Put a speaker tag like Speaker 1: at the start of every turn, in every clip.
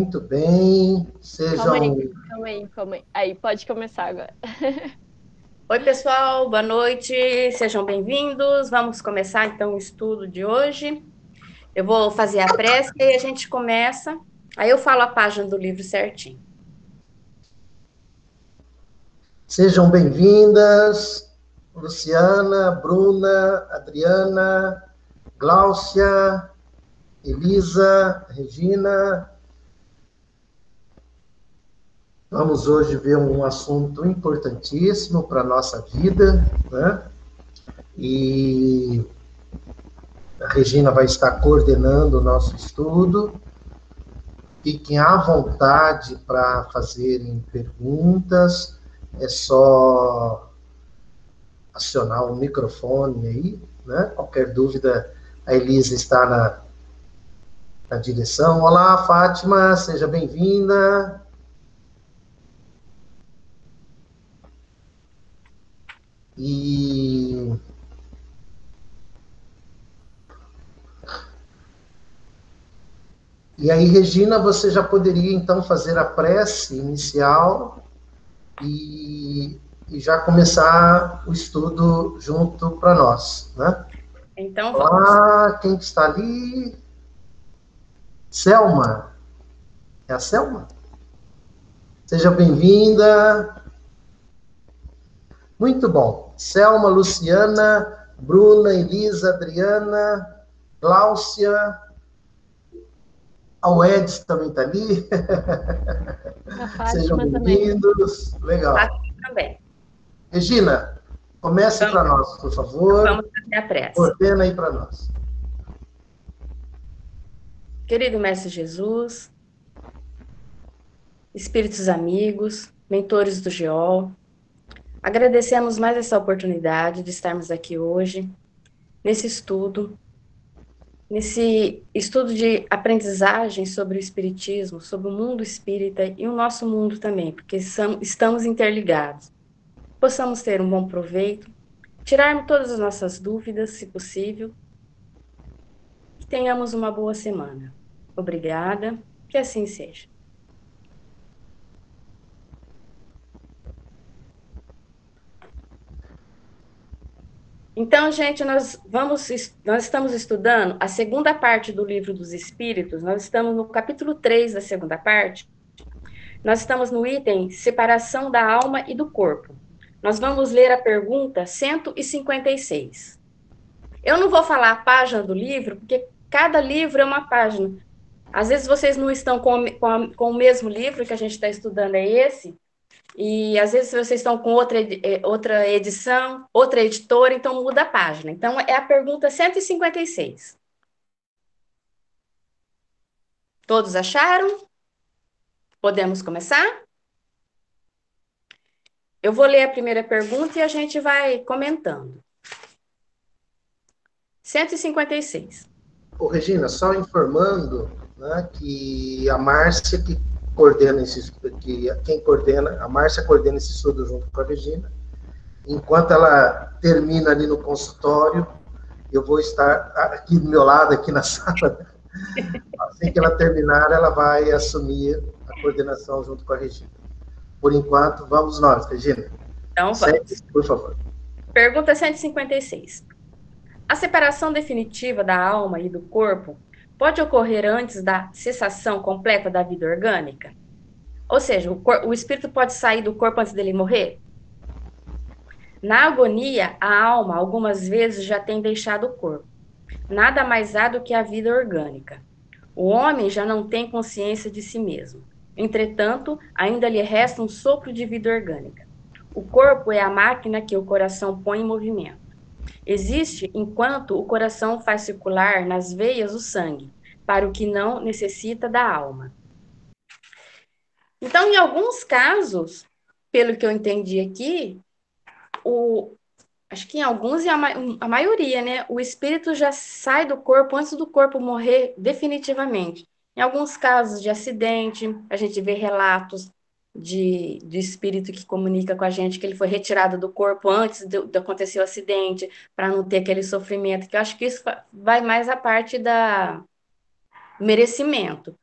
Speaker 1: Muito bem, sejam...
Speaker 2: Calma aí, calma aí, calma aí. Aí, pode começar agora.
Speaker 3: Oi, pessoal, boa noite, sejam bem-vindos. Vamos começar, então, o estudo de hoje. Eu vou fazer a prece e a gente começa. Aí eu falo a página do livro certinho.
Speaker 1: Sejam bem-vindas, Luciana, Bruna, Adriana, Gláucia, Elisa, Regina, Vamos hoje ver um assunto importantíssimo para a nossa vida, né? E a Regina vai estar coordenando o nosso estudo. Fiquem à vontade para fazerem perguntas, é só acionar o microfone aí, né? Qualquer dúvida, a Elisa está na, na direção. Olá, Fátima, seja bem-vinda. E E aí, Regina, você já poderia então fazer a prece inicial e, e já começar o estudo junto para nós, né?
Speaker 3: Então,
Speaker 1: vamos. Olá, quem está ali? Selma. É a Selma? Seja bem-vinda. Muito bom. Selma, Luciana, Bruna, Elisa, Adriana, Gláucia, a Edson também está ali. Sejam bem-vindos. Legal.
Speaker 3: também.
Speaker 1: Regina, comece para nós, por favor.
Speaker 3: Vamos fazer a prece.
Speaker 1: Ordena aí para nós.
Speaker 3: Querido Mestre Jesus, espíritos amigos, mentores do GEOL, Agradecemos mais essa oportunidade de estarmos aqui hoje, nesse estudo, nesse estudo de aprendizagem sobre o Espiritismo, sobre o mundo espírita e o nosso mundo também, porque estamos interligados. Possamos ter um bom proveito, tirarmos todas as nossas dúvidas, se possível, e tenhamos uma boa semana. Obrigada, que assim seja. Então, gente, nós vamos nós estamos estudando a segunda parte do livro dos espíritos. Nós estamos no capítulo 3 da segunda parte. Nós estamos no item separação da alma e do corpo. Nós vamos ler a pergunta 156. Eu não vou falar a página do livro, porque cada livro é uma página. Às vezes vocês não estão com, com, com o mesmo livro que a gente está estudando, é esse, e às vezes vocês estão com outra, é, outra edição, outra editora, então muda a página. Então é a pergunta 156. Todos acharam? Podemos começar? Eu vou ler a primeira pergunta e a gente vai comentando. 156.
Speaker 1: Ô, Regina, só informando né, que a Márcia, que coordena esse que quem coordena, a Márcia coordena esse estudo junto com a Regina. Enquanto ela termina ali no consultório, eu vou estar aqui do meu lado, aqui na sala. Assim que ela terminar, ela vai assumir a coordenação junto com a Regina. Por enquanto, vamos nós, Regina.
Speaker 3: Então, vamos. por favor. Pergunta 156. A separação definitiva da alma e do corpo pode ocorrer antes da cessação completa da vida orgânica? Ou seja, o, o espírito pode sair do corpo antes dele morrer? Na agonia, a alma algumas vezes já tem deixado o corpo. Nada mais há do que a vida orgânica. O homem já não tem consciência de si mesmo. Entretanto, ainda lhe resta um sopro de vida orgânica. O corpo é a máquina que o coração põe em movimento. Existe enquanto o coração faz circular nas veias o sangue, para o que não necessita da alma. Então, em alguns casos, pelo que eu entendi aqui, o, acho que em alguns e a, a maioria, né, o espírito já sai do corpo antes do corpo morrer definitivamente. Em alguns casos de acidente, a gente vê relatos de, de espírito que comunica com a gente que ele foi retirado do corpo antes de, de acontecer o acidente, para não ter aquele sofrimento, que eu acho que isso vai mais a parte da merecimento.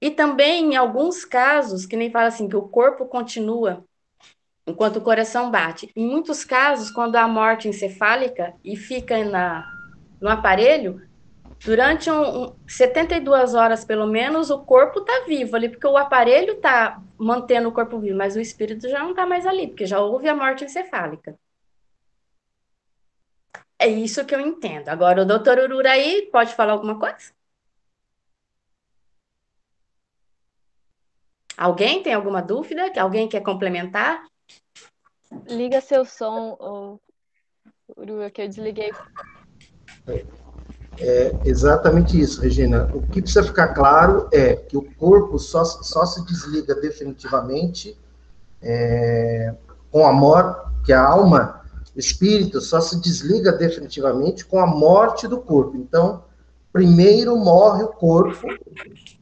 Speaker 3: E também em alguns casos, que nem fala assim, que o corpo continua enquanto o coração bate. Em muitos casos, quando há morte encefálica e fica na, no aparelho, durante um, um, 72 horas pelo menos, o corpo está vivo ali, porque o aparelho está mantendo o corpo vivo, mas o espírito já não está mais ali, porque já houve a morte encefálica. É isso que eu entendo. Agora, o doutor Ururaí pode falar alguma coisa? Alguém tem alguma dúvida? Alguém quer complementar?
Speaker 2: Liga seu som, Urua, que eu desliguei.
Speaker 1: É exatamente isso, Regina. O que precisa ficar claro é que o corpo só, só se desliga definitivamente é, com a morte, que a alma, o espírito, só se desliga definitivamente com a morte do corpo. Então, primeiro morre o corpo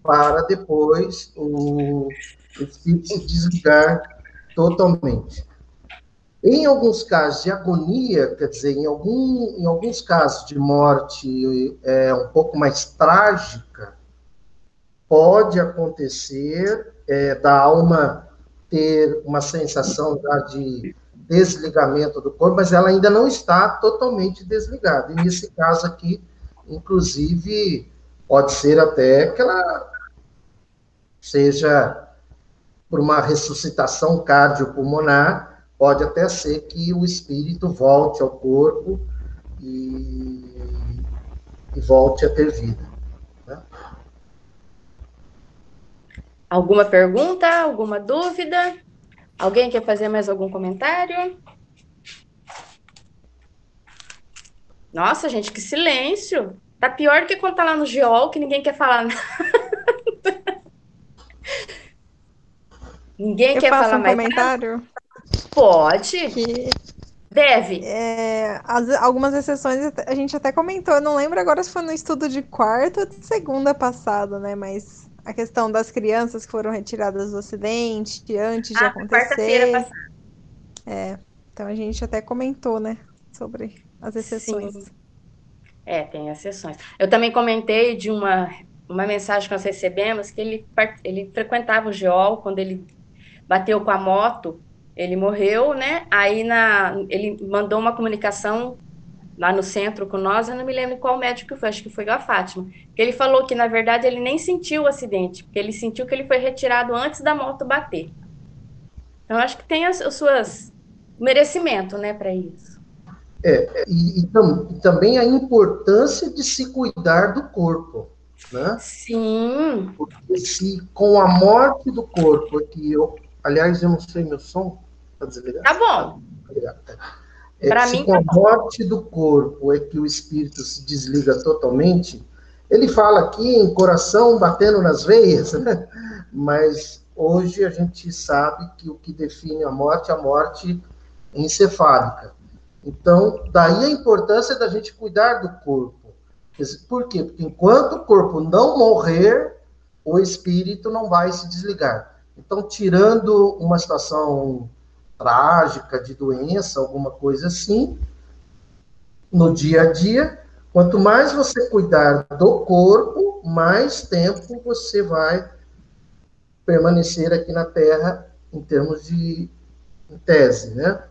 Speaker 1: para depois o, espírito se desligar totalmente. Em alguns casos de agonia, quer dizer, em, algum, em alguns casos de morte é, um pouco mais trágica, pode acontecer é, da alma ter uma sensação já de desligamento do corpo, mas ela ainda não está totalmente desligada. E nesse caso aqui, inclusive, pode ser até que ela seja por uma ressuscitação cardiopulmonar, pode até ser que o espírito volte ao corpo e, e volte a ter vida. Né?
Speaker 3: Alguma pergunta? Alguma dúvida? Alguém quer fazer mais algum comentário? Nossa, gente, que silêncio! Tá pior que quando tá lá no geol, que ninguém quer falar nada. ninguém
Speaker 4: Eu
Speaker 3: quer falar
Speaker 4: um
Speaker 3: mais
Speaker 4: comentário?
Speaker 3: Nada? Pode. Que, Deve.
Speaker 4: É, as, algumas exceções a gente até comentou, eu não lembro agora se foi no estudo de quarta ou de segunda passada, né? Mas a questão das crianças que foram retiradas do acidente antes ah, de acontecer. Passada. É, então a gente até comentou, né, sobre as exceções. Sim.
Speaker 3: É, tem exceções. Eu também comentei de uma, uma mensagem que nós recebemos que ele, ele frequentava o geol quando ele bateu com a moto ele morreu, né? Aí na, ele mandou uma comunicação lá no centro com nós, eu não me lembro qual médico foi, acho que foi a Fátima, que ele falou que, na verdade, ele nem sentiu o acidente, porque ele sentiu que ele foi retirado antes da moto bater. Então, acho que tem as, as suas merecimento, né, para isso.
Speaker 1: É, e, e, tam, e, também a importância de se cuidar do corpo, né?
Speaker 3: Sim.
Speaker 1: Porque se com a morte do corpo, que eu, aliás, eu não sei meu som,
Speaker 3: Tá desligado? Tá bom. Obrigado.
Speaker 1: É, pra se mim, com tá a morte do corpo é que o espírito se desliga totalmente, ele fala aqui em coração batendo nas veias, né? mas hoje a gente sabe que o que define a morte é a morte encefálica. Então, daí a importância da gente cuidar do corpo. Por quê? Porque enquanto o corpo não morrer, o espírito não vai se desligar. Então, tirando uma situação trágica, de doença, alguma coisa assim, no dia a dia, quanto mais você cuidar do corpo, mais tempo você vai permanecer aqui na Terra em termos de em tese, né?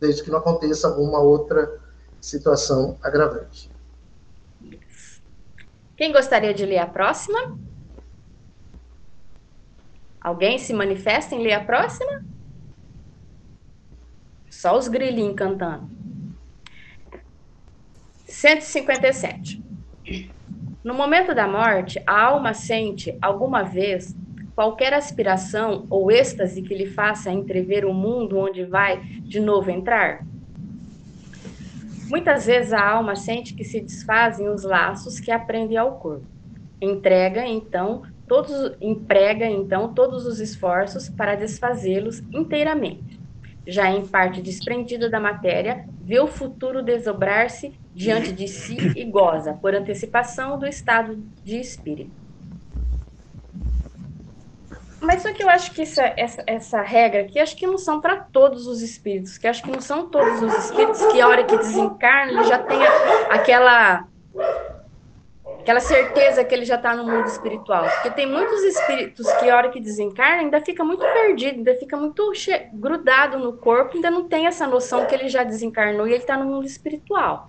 Speaker 1: Desde que não aconteça alguma outra situação agravante.
Speaker 3: Quem gostaria de ler a próxima? Alguém se manifesta em ler a próxima? Só os grilinhos cantando. 157. No momento da morte, a alma sente, alguma vez, qualquer aspiração ou êxtase que lhe faça entrever o mundo onde vai de novo entrar? Muitas vezes a alma sente que se desfazem os laços que aprendem ao corpo. Entrega, então, todos, emprega, então, todos os esforços para desfazê-los inteiramente já em parte desprendida da matéria, vê o futuro desdobrar-se diante de si e goza, por antecipação, do estado de espírito. Mas só que eu acho que essa, essa, essa regra aqui, acho que não são para todos os espíritos, que acho que não são todos os espíritos que a hora que desencarna, ele já tem aquela aquela certeza que ele já está no mundo espiritual. Porque tem muitos espíritos que, a hora que desencarna, ainda fica muito perdido, ainda fica muito grudado no corpo, ainda não tem essa noção que ele já desencarnou e ele está no mundo espiritual.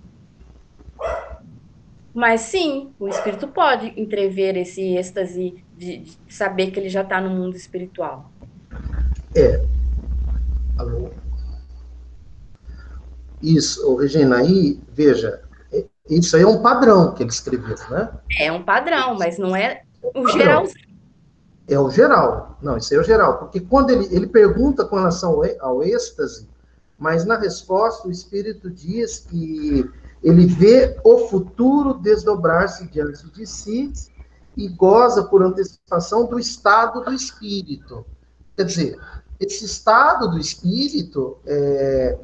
Speaker 3: Mas sim, o espírito pode entrever esse êxtase de, de saber que ele já está no mundo espiritual.
Speaker 1: É. Alô? Isso, Regina, aí, veja, isso aí é um padrão que ele escreveu, né?
Speaker 3: É um padrão, mas não é o geral.
Speaker 1: É o geral. Não, isso aí é o geral. Porque quando ele, ele pergunta com relação ao, ao êxtase, mas na resposta o Espírito diz que ele vê o futuro desdobrar-se diante de si e goza por antecipação do estado do espírito. Quer dizer, esse estado do espírito, é,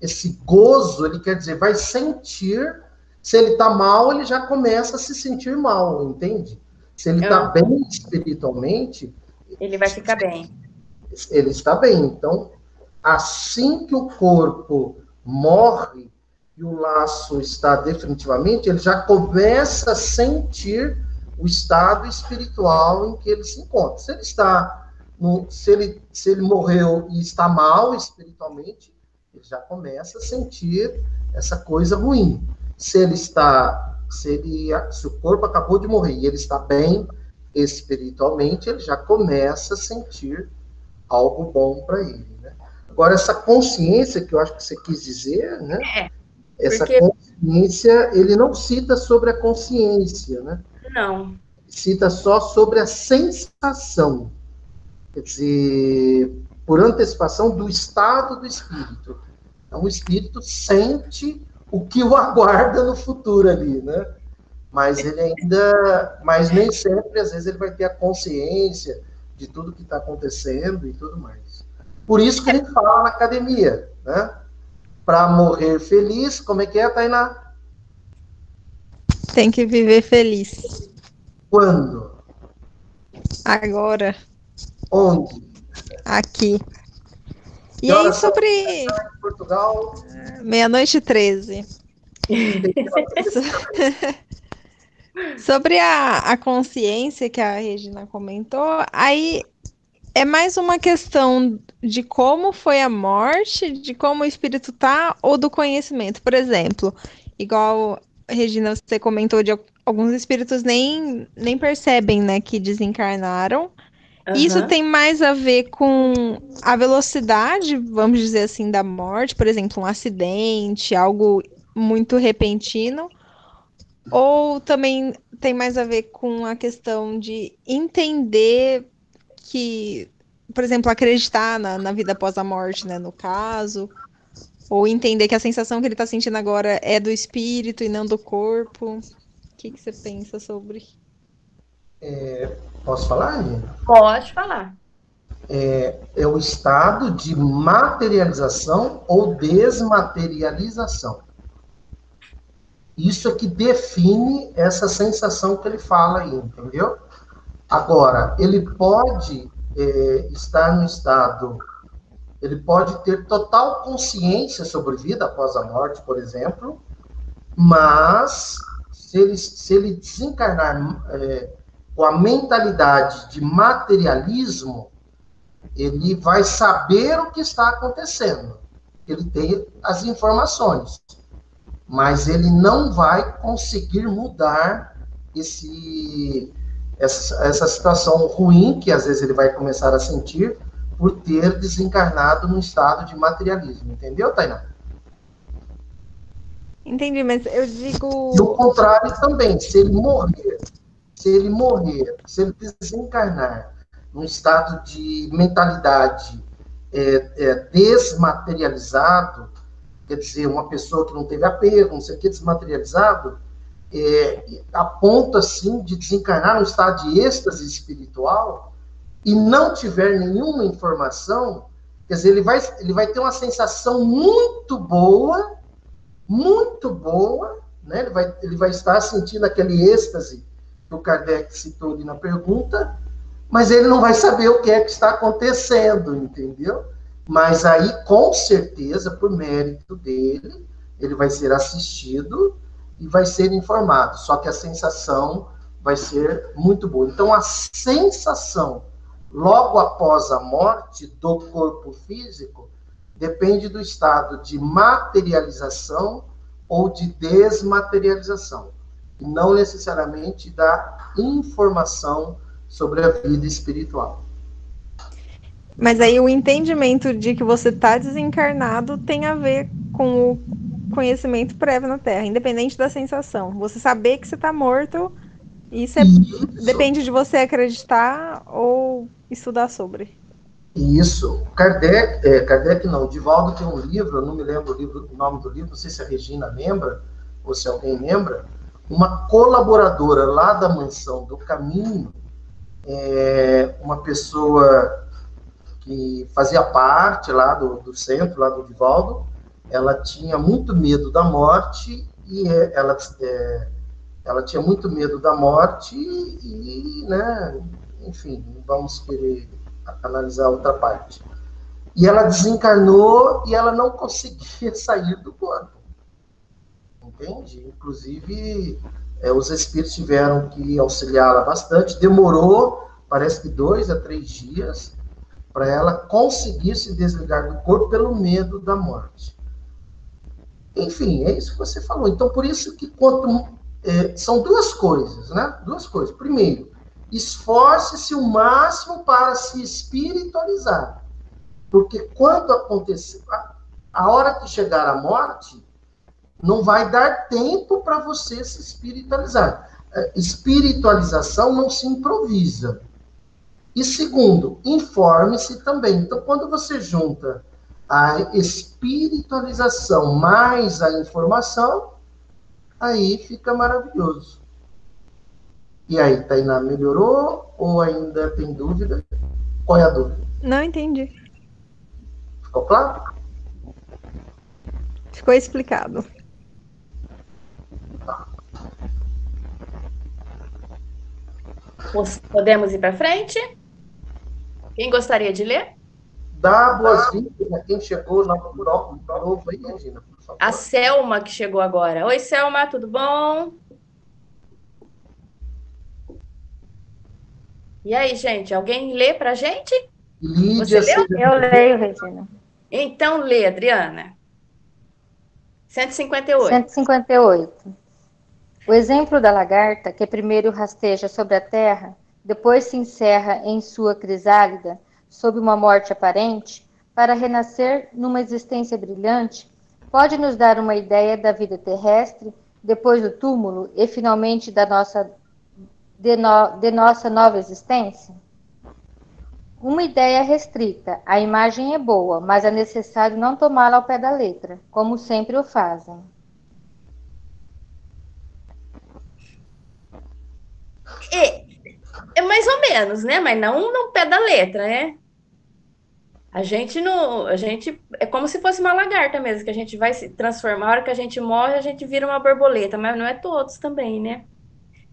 Speaker 1: esse gozo, ele quer dizer, vai sentir. Se ele está mal, ele já começa a se sentir mal, entende? Se ele está bem espiritualmente.
Speaker 3: Ele vai ficar bem.
Speaker 1: Ele está bem. Então, assim que o corpo morre e o laço está definitivamente, ele já começa a sentir o estado espiritual em que ele se encontra. Se ele está no, se ele se ele morreu e está mal espiritualmente, ele já começa a sentir essa coisa ruim. Se ele está se ele se o corpo acabou de morrer e ele está bem espiritualmente, ele já começa a sentir algo bom para ele. Né? Agora essa consciência que eu acho que você quis dizer, né? É, essa consciência, ele não cita sobre a consciência, né?
Speaker 3: Não.
Speaker 1: Cita só sobre a sensação. Quer dizer, por antecipação do estado do espírito. Então, o espírito sente o que o aguarda no futuro ali, né? Mas ele ainda, mas nem sempre, às vezes, ele vai ter a consciência de tudo que está acontecendo e tudo mais. Por isso que a gente fala na academia, né? Para morrer feliz, como é que é, Tainá?
Speaker 4: Tem que viver feliz.
Speaker 1: Quando?
Speaker 4: Agora.
Speaker 1: Onde?
Speaker 4: Aqui. E aí, sobre.
Speaker 1: Portugal.
Speaker 4: Meia-noite e treze. sobre a, a consciência que a Regina comentou, aí é mais uma questão de como foi a morte, de como o espírito tá, ou do conhecimento. Por exemplo, igual Regina, você comentou de alguns espíritos nem, nem percebem, né, que desencarnaram. Uhum. Isso tem mais a ver com a velocidade, vamos dizer assim, da morte, por exemplo, um acidente, algo muito repentino, ou também tem mais a ver com a questão de entender que, por exemplo, acreditar na, na vida após a morte, né, no caso, ou entender que a sensação que ele está sentindo agora é do espírito e não do corpo. O que, que você pensa sobre?
Speaker 1: É, posso falar, Aline?
Speaker 3: Pode falar.
Speaker 1: É, é o estado de materialização ou desmaterialização. Isso é que define essa sensação que ele fala aí, entendeu? Agora, ele pode é, estar no estado ele pode ter total consciência sobre vida após a morte, por exemplo, mas se ele, se ele desencarnar é, com a mentalidade de materialismo, ele vai saber o que está acontecendo. Ele tem as informações, mas ele não vai conseguir mudar esse, essa, essa situação ruim que às vezes ele vai começar a sentir por ter desencarnado num estado de materialismo. Entendeu, Tainá?
Speaker 4: Entendi, mas eu digo.
Speaker 1: E o contrário também, se ele morrer, se ele morrer, se ele desencarnar num estado de mentalidade é, é, desmaterializado, quer dizer, uma pessoa que não teve apego, não sei o que, desmaterializado, é, a ponto assim de desencarnar num estado de êxtase espiritual, e não tiver nenhuma informação, quer dizer, ele vai, ele vai ter uma sensação muito boa, muito boa, né? ele, vai, ele vai estar sentindo aquele êxtase que o Kardec citou ali na pergunta, mas ele não vai saber o que é que está acontecendo, entendeu? Mas aí, com certeza, por mérito dele, ele vai ser assistido e vai ser informado. Só que a sensação vai ser muito boa. Então, a sensação logo após a morte do corpo físico depende do estado de materialização ou de desmaterialização, e não necessariamente da informação sobre a vida espiritual.
Speaker 4: Mas aí o entendimento de que você está desencarnado tem a ver com o conhecimento prévio na Terra, independente da sensação. Você saber que você está morto, isso, é, isso, depende de você acreditar ou estudar sobre.
Speaker 1: Isso. Kardec, é, Kardec não, Divaldo tem um livro, eu não me lembro o, livro, o nome do livro, não sei se a Regina lembra, ou se alguém lembra, uma colaboradora lá da mansão do caminho, é, uma pessoa que fazia parte lá do, do centro, lá do Divaldo, ela tinha muito medo da morte e é, ela, é, ela tinha muito medo da morte e, né, enfim, vamos querer analisar outra parte. E ela desencarnou e ela não conseguia sair do corpo. Entende? Inclusive, é, os espíritos tiveram que auxiliá-la bastante. Demorou, parece que dois a três dias, para ela conseguir se desligar do corpo pelo medo da morte. Enfim, é isso que você falou. Então, por isso que quanto é, são duas coisas, né? Duas coisas. Primeiro, esforce-se o máximo para se espiritualizar. Porque quando acontecer, a hora que chegar a morte, não vai dar tempo para você se espiritualizar. É, espiritualização não se improvisa. E segundo, informe-se também. Então, quando você junta a espiritualização mais a informação, aí fica maravilhoso. E aí, Tainá, melhorou ou ainda tem dúvida? Qual é a dúvida?
Speaker 4: Não entendi.
Speaker 1: Ficou claro?
Speaker 4: Ficou explicado.
Speaker 3: Podemos ir para frente? Quem gostaria de ler?
Speaker 1: Dá boas-vindas a quem chegou na novo aí, Regina, por favor.
Speaker 3: A Selma que chegou agora. Oi, Selma, tudo bom? E aí, gente, alguém lê para gente?
Speaker 1: Lídia,
Speaker 5: Você leu? Eu leio, Regina.
Speaker 3: Então lê, Adriana. 158.
Speaker 5: 158. O exemplo da lagarta, que primeiro rasteja sobre a terra, depois se encerra em sua crisálida, sob uma morte aparente, para renascer numa existência brilhante, pode nos dar uma ideia da vida terrestre, depois do túmulo e finalmente da nossa de, no, de nossa nova existência? Uma ideia restrita. A imagem é boa, mas é necessário não tomá-la ao pé da letra, como sempre o fazem.
Speaker 3: É, é mais ou menos, né? Mas não no pé da letra, né? A gente não, a gente é como se fosse uma lagarta mesmo, que a gente vai se transformar, a hora que a gente morre, a gente vira uma borboleta, mas não é todos também, né?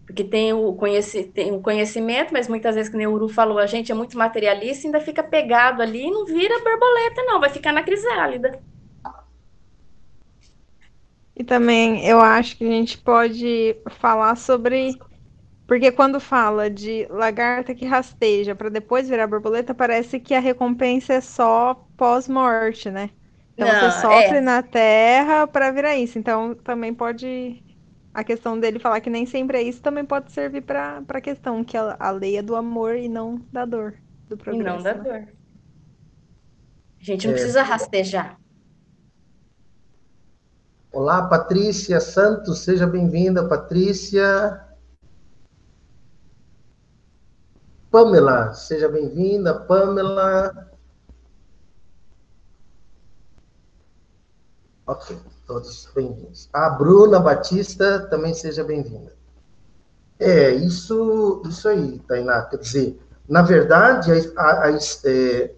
Speaker 3: porque tem o, conheci, tem o conhecimento, mas muitas vezes, como o Uru falou, a gente é muito materialista, ainda fica pegado ali e não vira borboleta, não, vai ficar na crisálida.
Speaker 4: E também eu acho que a gente pode falar sobre. Porque quando fala de lagarta que rasteja para depois virar borboleta, parece que a recompensa é só pós-morte, né? Então não, você sofre é. na terra para virar isso. Então também pode a questão dele falar que nem sempre é isso também pode servir para a questão que a, a, lei é do amor e não da dor, do progresso.
Speaker 3: E não da né? dor. A gente não é. precisa rastejar.
Speaker 1: Olá, Patrícia Santos, seja bem-vinda, Patrícia. Pamela, seja bem-vinda, Pamela. Ok. Todos bem-vindos. A Bruna Batista também seja bem-vinda. É, isso, isso aí, Tainá. Quer dizer, na verdade, a, a, a, é,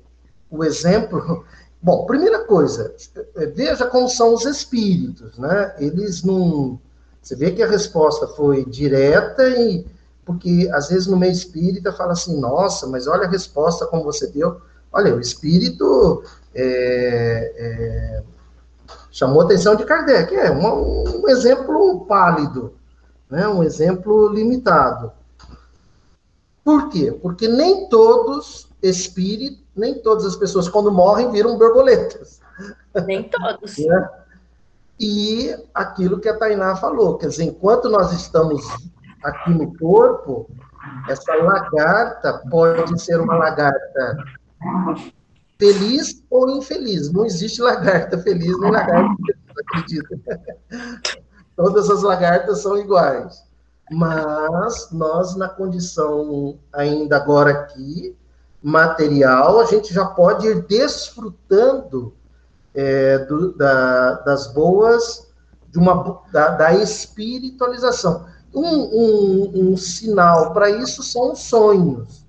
Speaker 1: o exemplo. Bom, primeira coisa, é, veja como são os espíritos, né? Eles não. Você vê que a resposta foi direta e. Porque às vezes no meio espírita fala assim, nossa, mas olha a resposta como você deu. Olha, o espírito é, é chamou a atenção de Kardec. É um, um exemplo pálido, né? um exemplo limitado. Por quê? Porque nem todos espíritos, nem todas as pessoas, quando morrem, viram borboletas.
Speaker 3: Nem todos.
Speaker 1: Né? E aquilo que a Tainá falou, quer dizer, enquanto nós estamos aqui no corpo, essa lagarta pode ser uma lagarta feliz ou infeliz. Não existe lagarta feliz nem lagarta infeliz, acredita. Todas as lagartas são iguais. Mas nós, na condição ainda agora aqui, material, a gente já pode ir desfrutando é, do, da, das boas, de uma, da, da espiritualização. Um, um, um sinal para isso são os sonhos.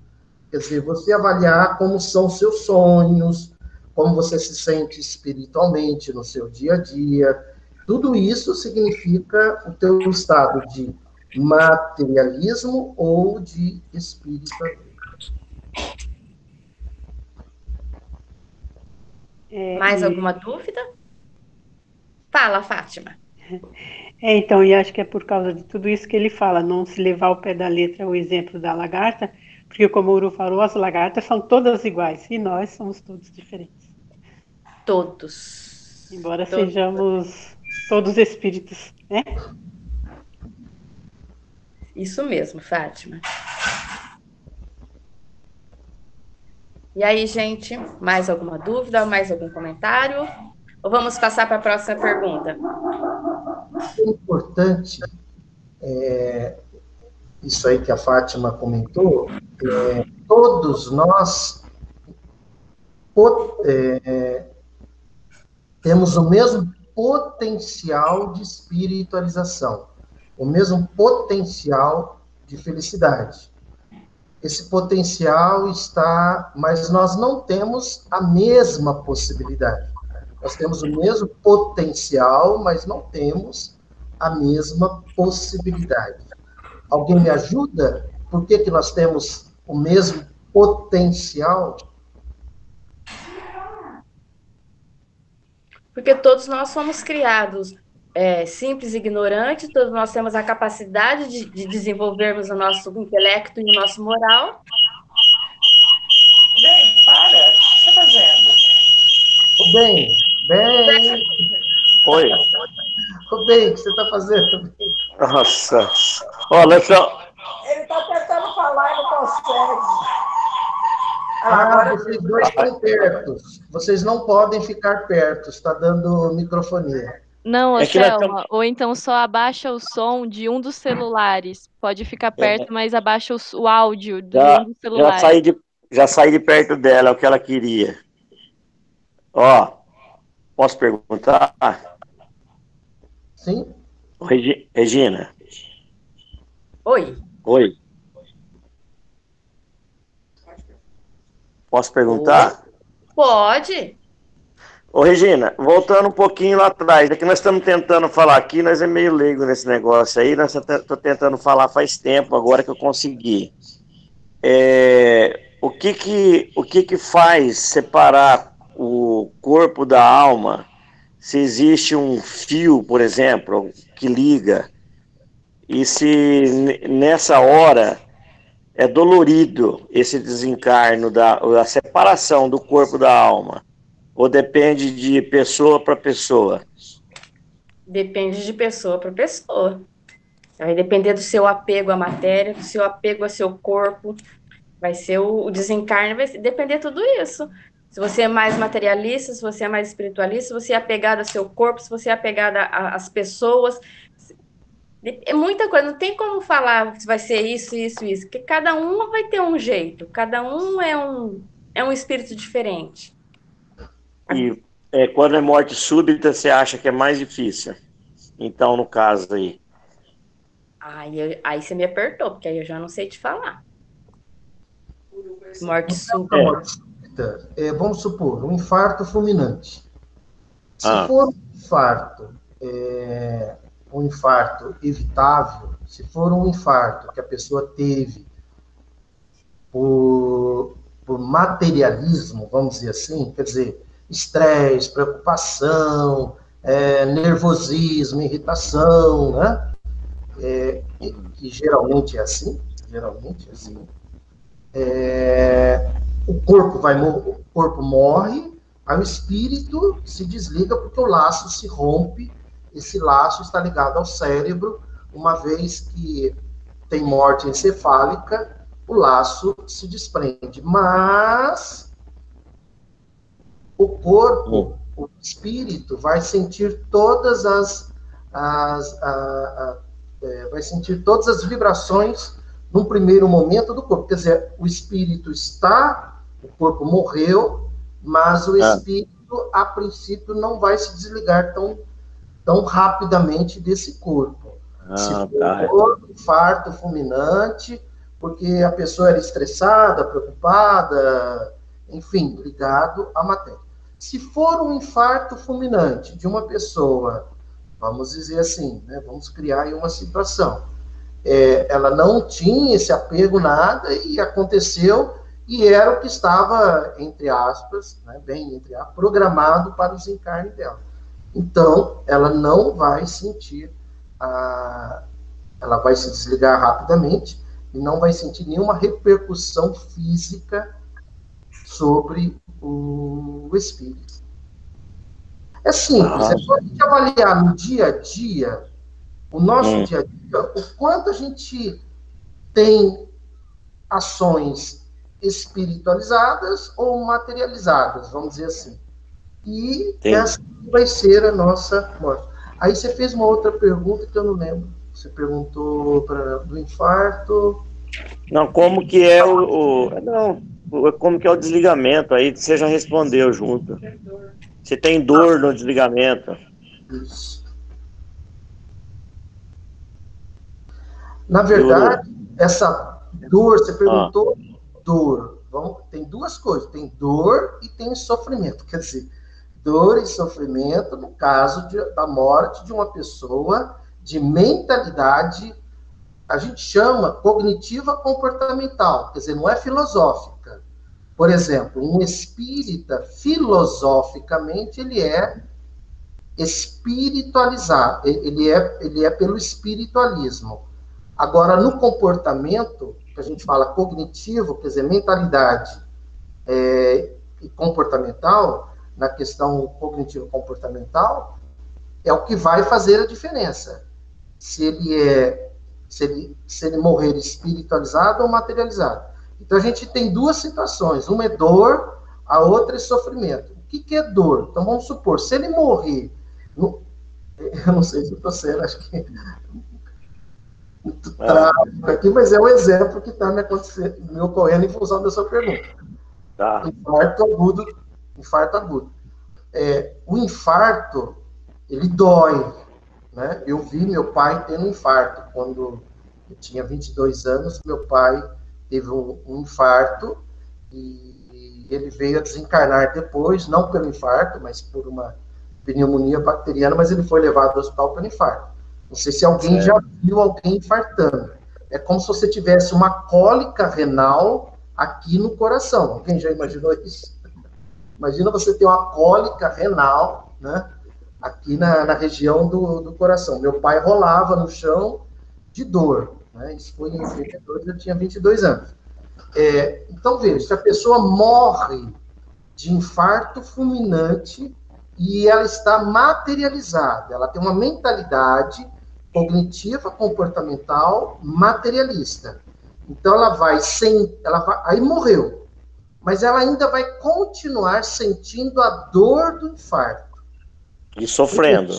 Speaker 1: Quer dizer, você avaliar como são seus sonhos, como você se sente espiritualmente no seu dia a dia. Tudo isso significa o teu estado de materialismo ou de espiritualismo.
Speaker 3: É, Mais alguma dúvida? Fala, Fátima.
Speaker 6: É, então, e acho que é por causa de tudo isso que ele fala, não se levar ao pé da letra o exemplo da lagarta, porque como o Uru falou, as lagartas são todas iguais, e nós somos todos diferentes.
Speaker 3: Todos.
Speaker 6: Embora todos. sejamos todos espíritos, né?
Speaker 3: Isso mesmo, Fátima. E aí, gente, mais alguma dúvida, mais algum comentário? Ou vamos passar para a próxima pergunta?
Speaker 1: É importante, é, isso aí que a Fátima comentou, é, todos nós é, temos o mesmo potencial de espiritualização, o mesmo potencial de felicidade esse potencial está, mas nós não temos a mesma possibilidade. Nós temos o mesmo potencial, mas não temos a mesma possibilidade. Alguém me ajuda? Por que, que nós temos o mesmo potencial?
Speaker 3: Porque todos nós fomos criados é, simples e ignorantes, todos nós temos a capacidade de, de, desenvolvermos o nosso intelecto e o nosso moral.
Speaker 7: Bem, para, o que você está fazendo?
Speaker 1: Bem, bem.
Speaker 8: Oi.
Speaker 1: O bem, o que você está fazendo?
Speaker 8: Nossa. Olha só.
Speaker 7: Ele está tentando falar e não consegue.
Speaker 1: Ah, vocês dois estão perto. Vocês não podem ficar perto, está dando microfonia.
Speaker 2: Não, é Selma, ou então só abaixa o som de um dos celulares. Pode ficar é. perto, é. mas abaixa o, o áudio de já, um dos celulares.
Speaker 8: Já saí, de, já saí de perto dela, é o que ela queria. Ó, posso perguntar?
Speaker 1: Sim.
Speaker 8: Regi, Regina.
Speaker 3: Oi.
Speaker 8: Oi. Posso perguntar?
Speaker 3: Pode.
Speaker 8: Ô, Regina, voltando um pouquinho lá atrás, é que nós estamos tentando falar aqui, nós é meio leigo nesse negócio aí, nós estou tentando falar faz tempo, agora que eu consegui. É, o que que, o que que faz separar o corpo da alma, se existe um fio, por exemplo, que liga, e se nessa hora é dolorido esse desencarno, da, a separação do corpo da alma, ou depende de pessoa para pessoa?
Speaker 3: Depende de pessoa para pessoa. Vai depender do seu apego à matéria, do seu apego ao seu corpo. Vai ser o, o vai depender de tudo isso. Se você é mais materialista, se você é mais espiritualista, se você é apegado ao seu corpo, se você é apegado às pessoas. É muita coisa, não tem como falar se vai ser isso, isso, isso, porque cada um vai ter um jeito, cada um é um, é um espírito diferente.
Speaker 8: E é, quando é morte súbita, você acha que é mais difícil? Então, no caso aí.
Speaker 3: Aí, aí você me apertou, porque aí eu já não sei te falar. Morte súbita.
Speaker 1: É, vamos supor, um infarto fulminante. Se ah. for um infarto, é, um infarto evitável, se for um infarto que a pessoa teve por, por materialismo, vamos dizer assim, quer dizer, estresse, preocupação, é, nervosismo, irritação, né? É, que, que, geralmente é assim, geralmente é assim. É, o corpo vai o corpo morre, aí o espírito se desliga porque o laço se rompe. Esse laço está ligado ao cérebro, uma vez que tem morte encefálica, o laço se desprende. Mas o corpo, o espírito, vai sentir todas as, as a, a, é, vai sentir todas as vibrações num primeiro momento do corpo. Quer dizer, o espírito está, o corpo morreu, mas o ah. espírito, a princípio, não vai se desligar tão, tão rapidamente desse corpo. Ah, se for tá. um infarto fulminante, porque a pessoa era estressada, preocupada, enfim, ligado à matéria. Se for um infarto fulminante de uma pessoa, vamos dizer assim, né, vamos criar uma situação, é, ela não tinha esse apego nada e aconteceu e era o que estava, entre aspas, né, bem entre aspas, programado para o desencarne dela. Então, ela não vai sentir, a, ela vai se desligar rapidamente, e não vai sentir nenhuma repercussão física sobre o espírito. É simples, ah. é só a gente avaliar no dia a dia, o nosso hum. dia a dia, o quanto a gente tem ações espiritualizadas ou materializadas, vamos dizer assim. E essa vai ser a nossa morte. Aí você fez uma outra pergunta que eu não lembro. Você perguntou para do infarto.
Speaker 8: Não, como que é o, o, não, como que é o desligamento? Aí você já respondeu junto. Você tem dor no desligamento? Isso.
Speaker 1: Na verdade, essa dor, você perguntou ah. Dor. Vamos, tem duas coisas, tem dor e tem sofrimento. Quer dizer, dor e sofrimento no caso de, da morte de uma pessoa de mentalidade, a gente chama cognitiva comportamental, quer dizer, não é filosófica. Por exemplo, um espírita, filosoficamente, ele é espiritualizado, ele é, ele é pelo espiritualismo. Agora, no comportamento, que a gente fala cognitivo, quer dizer, mentalidade é, e comportamental, na questão cognitivo-comportamental, é o que vai fazer a diferença se ele é se ele, se ele morrer espiritualizado ou materializado. Então a gente tem duas situações, uma é dor, a outra é sofrimento. O que, que é dor? Então vamos supor, se ele morrer, no, eu não sei se estou sendo, acho que muito trágico aqui, mas é um exemplo que está me, me ocorrendo em função da sua pergunta. Tá. Infarto agudo, infarto agudo. É, o infarto, ele dói, né? Eu vi meu pai tendo um infarto. Quando eu tinha 22 anos, meu pai teve um, um infarto e, e ele veio a desencarnar depois, não pelo infarto, mas por uma pneumonia bacteriana, mas ele foi levado ao hospital pelo infarto. Não sei se alguém já viu alguém infartando. É como se você tivesse uma cólica renal aqui no coração. Alguém já imaginou isso? Imagina você ter uma cólica renal, né? aqui na, na região do, do coração. Meu pai rolava no chão de dor. Né? Isso foi em 82, eu tinha 22 anos. É, então, veja, se a pessoa morre de infarto fulminante e ela está materializada, ela tem uma mentalidade cognitiva, comportamental, materialista. Então, ela vai sem. Ela vai, aí morreu. Mas ela ainda vai continuar sentindo a dor do infarto.
Speaker 8: E sofrendo.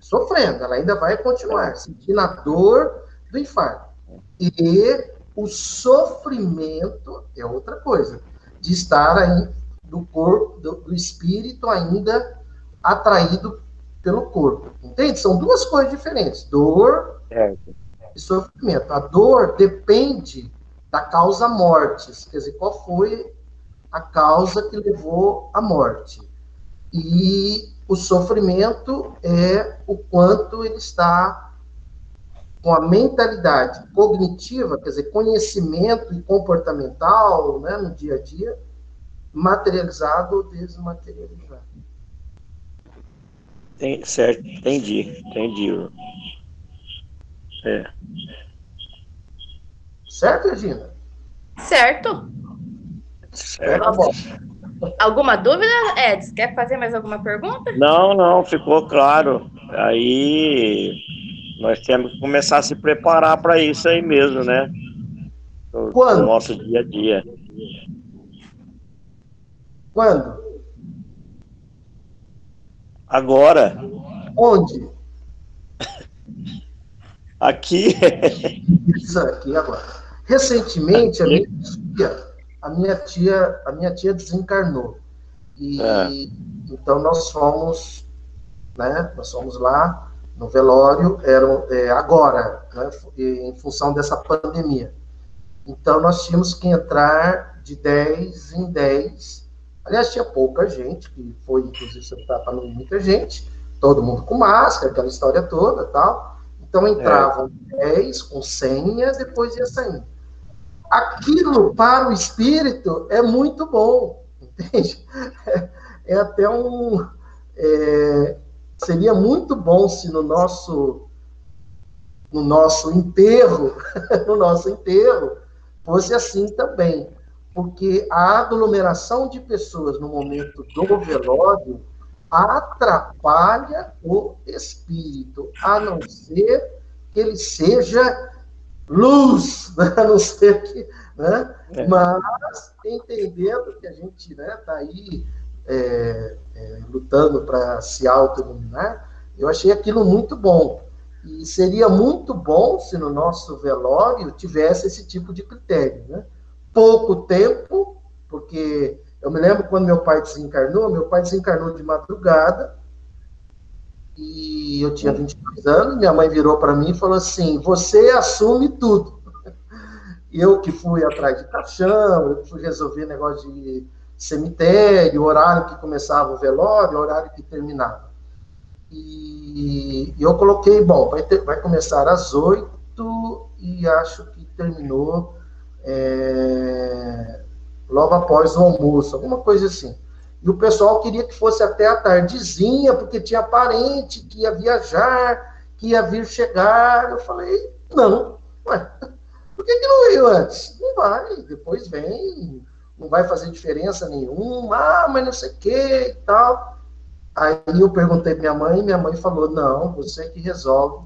Speaker 1: Sofrendo, ela ainda vai continuar sentindo a dor do infarto. E o sofrimento é outra coisa, de estar aí do corpo, do, do espírito ainda atraído pelo corpo. Entende? São duas coisas diferentes: dor é. e sofrimento. A dor depende da causa morte, quer dizer, qual foi a causa que levou à morte. E o sofrimento é o quanto ele está com a mentalidade cognitiva, quer dizer, conhecimento e comportamental, né, no dia a dia, materializado ou desmaterializado.
Speaker 8: Tem, certo, entendi, entendi. É.
Speaker 1: Certo, Regina?
Speaker 3: Certo.
Speaker 8: Certo.
Speaker 3: Alguma dúvida, Edson? Quer fazer mais alguma pergunta?
Speaker 8: Não, não, ficou claro. Aí nós temos que começar a se preparar para isso aí mesmo, né? No,
Speaker 1: Quando?
Speaker 8: no nosso dia a dia.
Speaker 1: Quando?
Speaker 8: Agora,
Speaker 1: Onde?
Speaker 8: aqui,
Speaker 1: Isso aqui agora. Recentemente, a minha tia, a minha tia, a minha tia desencarnou. E
Speaker 8: É.
Speaker 1: então nós fomos, né? Nós fomos lá no velório, era é, agora, né, em função dessa pandemia. Então nós tínhamos que entrar de 10 em 10. Aliás, tinha pouca gente, que foi, inclusive, para não muita gente, todo mundo com máscara, aquela história toda tal. Então entravam 10 com senha, depois ia saindo. Aquilo para o espírito é muito bom, entende? É, é até um. é, seria muito bom se no nosso no nosso enterro, no nosso enterro, fosse assim também. Porque a aglomeração de pessoas no momento do velório atrapalha o espírito, a não ser que ele seja luz, né? a não ser que. Né?
Speaker 8: É.
Speaker 1: Mas entendendo que a gente está aí é, é, lutando para se auto-iluminar, eu achei aquilo muito bom. E seria muito bom se no nosso velório tivesse esse tipo de critério. Né? Pouco tempo, porque eu me lembro quando meu pai desencarnou, meu pai desencarnou de madrugada, e eu tinha 22 anos, minha mãe virou para mim e falou assim: Você assume tudo. Eu que fui atrás de caixão, eu que fui resolver negócio de cemitério, horário que começava o velório, horário que terminava. E eu coloquei, bom, vai, ter, vai começar às oito e acho que terminou é, logo após o almoço, alguma coisa assim. E o pessoal queria que fosse até a tardezinha, porque tinha parente que ia viajar, que ia vir chegar. Eu falei, não, ué, por que, que não veio antes? Não vai, depois vem, não vai fazer diferença nenhuma, ah, mas não sei o que e tal. Aí eu perguntei minha mãe, e minha mãe falou, não, você que resolve.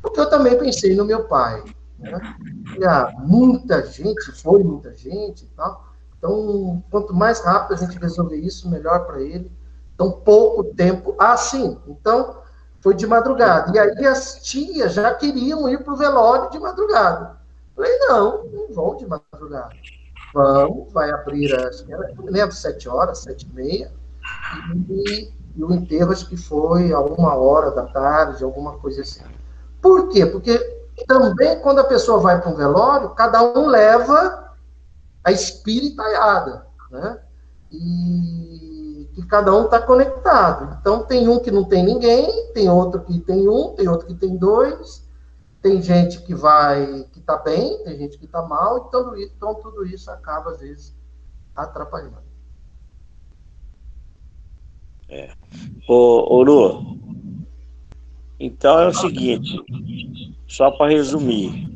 Speaker 1: Porque eu também pensei no meu pai. Né? Muita gente, foi muita gente e tal. Então, quanto mais rápido a gente resolver isso, melhor para ele. Então, pouco tempo. Ah, sim. Então, foi de madrugada. E aí as tias já queriam ir para o velório de madrugada. Falei, não, não vão de madrugada. Vamos, vai abrir, acho que era, não lembro, sete horas, sete e meia. E, e o enterro acho que foi a uma hora da tarde, alguma coisa assim. Por quê? Porque também quando a pessoa vai para um velório, cada um leva a espiritalhada, né? E que cada um está conectado. Então tem um que não tem ninguém, tem outro que tem um, tem outro que tem dois, tem gente que vai que está bem, tem gente que está mal, então, então tudo isso acaba às vezes atrapalhando.
Speaker 8: É. Ô, ô Lu, então é o seguinte, só para resumir,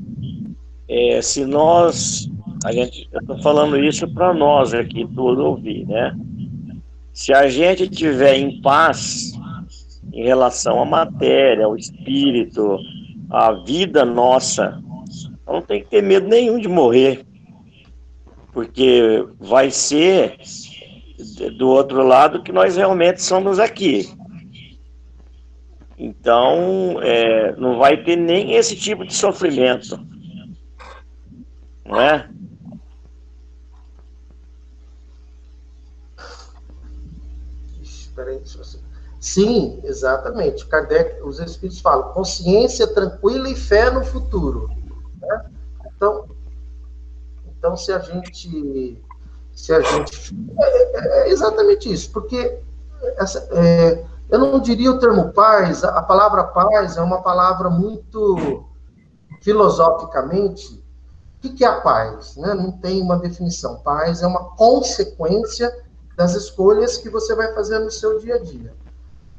Speaker 8: é, se nós, a gente, eu estou falando isso para nós aqui, tudo ouvir, né? Se a gente tiver em paz em relação à matéria, ao espírito, à vida nossa, não tem que ter medo nenhum de morrer, porque vai ser do outro lado que nós realmente somos aqui. Então, é, não vai ter nem esse tipo de sofrimento. Não é?
Speaker 1: Aí. Sim, exatamente. Kardec, os espíritos falam consciência tranquila e fé no futuro. Né? Então, então, se a gente. Se a gente. É, é exatamente isso, porque essa, é, eu não diria o termo paz, a palavra paz é uma palavra muito filosoficamente. O que é a paz? Né? Não tem uma definição. Paz é uma consequência das escolhas que você vai fazer no seu dia a dia.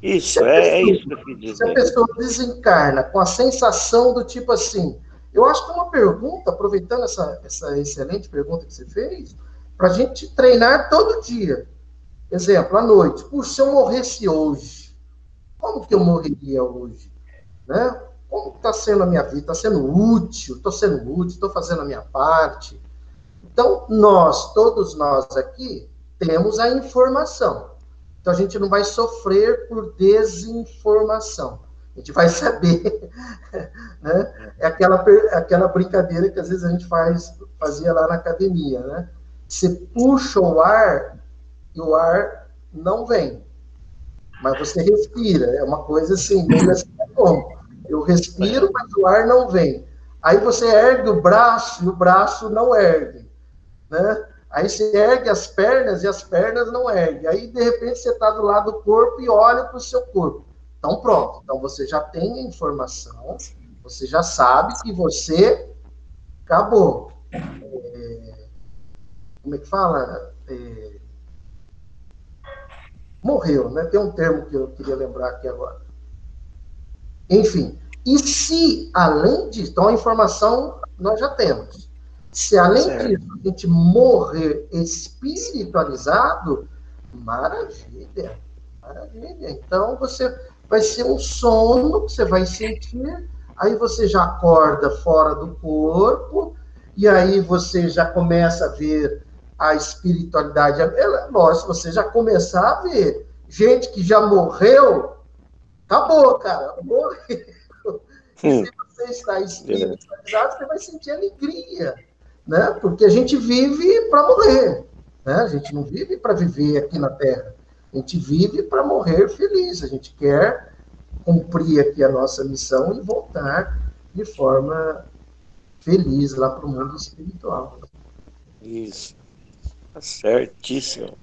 Speaker 8: Isso, é, é, isso que eu quis dizer.
Speaker 1: Se a pessoa desencarna com a sensação do tipo assim, eu acho que é uma pergunta, aproveitando essa, essa excelente pergunta que você fez, para a gente treinar todo dia. Exemplo, à noite. Puxa, se eu morresse hoje, como que eu morreria hoje? Né? Como está sendo a minha vida? Está sendo útil? Estou sendo útil? Estou fazendo a minha parte? Então, nós, todos nós aqui, temos a informação. Então a gente não vai sofrer por desinformação. A gente vai saber, né? É aquela, aquela brincadeira que às vezes a gente faz, fazia lá na academia, né? Você puxa o ar e o ar não vem. Mas você respira. É uma coisa assim, assim, é? Eu respiro, mas o ar não vem. Aí você ergue o braço e o braço não ergue, né? Aí você ergue as pernas e as pernas não erguem. Aí, de repente, você está do lado do corpo e olha para o seu corpo. Então, pronto. Então, você já tem a informação, você já sabe que você acabou. É... Como é que fala? É... Morreu, né? Tem um termo que eu queria lembrar aqui agora. Enfim. E se, além disso, então a informação nós já temos. Se além certo. disso a gente morrer espiritualizado, maravilha, maravilha. Então você vai ser um sono que você vai sentir, aí você já acorda fora do corpo, e aí você já começa a ver a espiritualidade. É lógico, você já começar a ver gente que já morreu, acabou, cara, morreu. Hum. Se você está espiritualizado, você vai sentir alegria né? Porque a gente vive para morrer, né? A gente não vive para viver aqui na Terra. A gente vive para morrer feliz. A gente quer cumprir aqui a nossa missão e voltar de forma feliz lá para o mundo espiritual.
Speaker 8: Isso. Tá certíssimo.